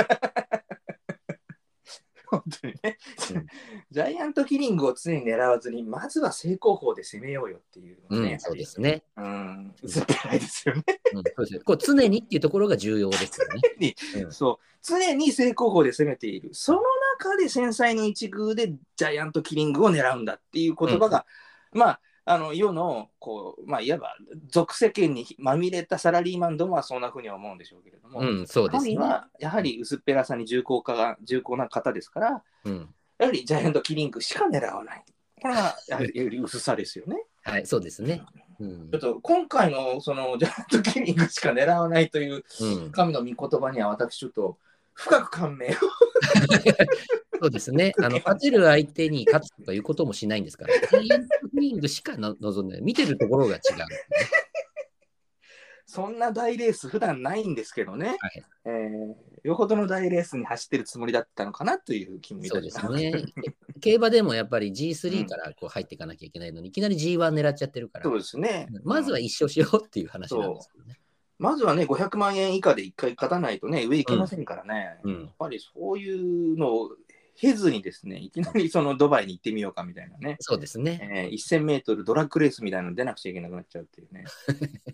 本当にね、うん。ジャイアントキリングを常に狙わずに、まずは正攻法で攻めようよっていうね、うん、そうですね。うん、薄っぺらいですよね。うん、そうです。よこう常にっていうところが重要ですよね。うん。そう。常に正攻法で攻めている。その中で繊細の一遇でジャイアントキリングを狙うんだっていう言葉が、まあ、あの世のこう、まあ、いわば俗世間にまみれたサラリーマンどもはそんなふうには思うんでしょうけれども、うん、そうですね。神はやはり薄っぺらさに重厚化が重厚な方ですから、うん、やはりジャイアントキリングしか狙わない。これがやはりより薄さですよね。<laughs> はい、そうですね。うんちょっと今回のそのジャイアントキリングしか狙わないといううん、神の御言葉には私ちょっと深く感銘をそうですね。あの勝てる相手に勝つということもしないんですから、ジャイアングしかの望んでない。見てるところが違う。そんな大レース普段ないんですけどね、はいえーよほどの大レースに走ってるつもりだったのかなという気もいそうですす。ね。競馬でもやっぱり G3 からこう入っていかなきゃいけないのに、いきなり G1 狙っちゃってるからそう、ですね。まずは一勝しようっていう話なんですけどね。まずはね、500万円以下で1回勝たないとね、上行けませんからね、うんやっぱりそういうのを経ずにですね、いきなりそのドバイに行ってみようかみたいなね、そうですね。えー、1000メートルドラッグレースみたいなの出なくちゃいけなくなっちゃうっていうね、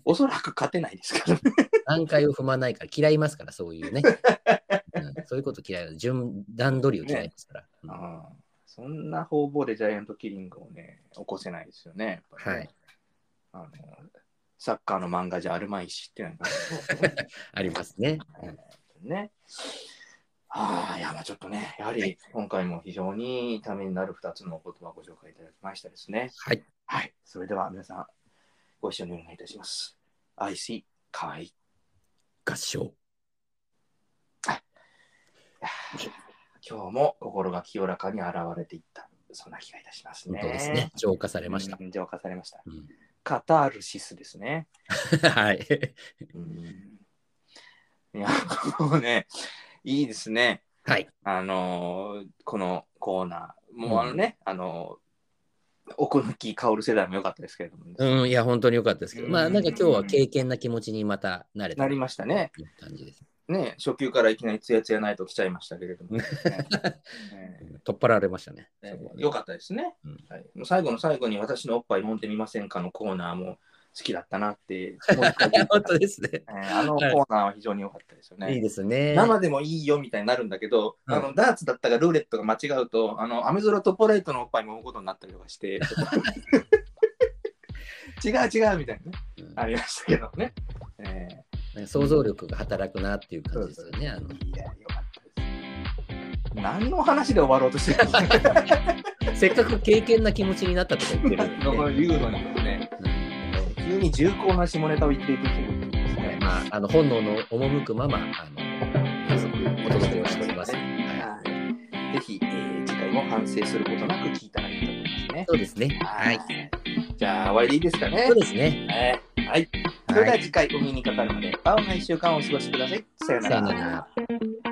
おそらく勝てないですからね。段階を踏まないから嫌いますから、そういうね。<laughs> うんそういうこと嫌いだ。順段取りを嫌いますから。うんあーそんな方々でジャイアントキリングをね、起こせないですよね。ねはいあのサッカーの漫画じゃあるまいしっていうのが <laughs> ありますね。ね。はあ、いや、まあちょっとね、やはり今回も非常にためになる2つのお言葉をご紹介いただきましたですね。はい。はい。それでは皆さん、ご一緒にお願いいたします。愛し、かわいい。合唱。今日も心が清らかに現れていった、そんな気がいたします本ね。当ですね。浄化されました。うん浄化されました。うんカタールシスですね。<laughs> はい。うんいや、もうね、いいですね。はい。あのーこのコーナー、もうあのね、あのー奥抜き薫世代も良かったですけれども、うん、いや、本当に良かったですけど、まあ、うんなんか今日は経験な気持ちにまた慣れたなりましたね。感じです。ね、初級からいきなりツヤツヤないと来ちゃいましたけれども、ねうん取っ払われましたね。ねよかったですね、うんはい。もう最後の最後に私のおっぱい揉んでみませんかのコーナーも好きだったなって、<laughs> 本当ですね。えーあのコーナーは非常に良かったですよね。いいですね。生でもいいよみたいになるんだけど、うんあのダーツだったかルーレットが間違うと、あのアメゾロトッポライトのおっぱいもむことになったりとかして、<laughs> <laughs> 違う違うみたいなね、うんありましたけどね。えなんか想像力が働くなっていう感じですよね。あのーいや、よかったです。何の話で終わろうとしてるんですかせっかく経験な気持ちになったとか言ってるこの言うのにですね、うんえー急に重厚な下ネタを言っていくっていうですね。まあ、あの本能の赴くまま、あの、早速お届けをしております。はいはいぜひ、えー次回も反省することなく聞いたらいいと思いますね。そうですね。はい。じゃあ、終わりでいいですかねそう。ですね。えーはい。それでは次回お目にかかるまで、青の1週間をお過ごしください。さような。ら。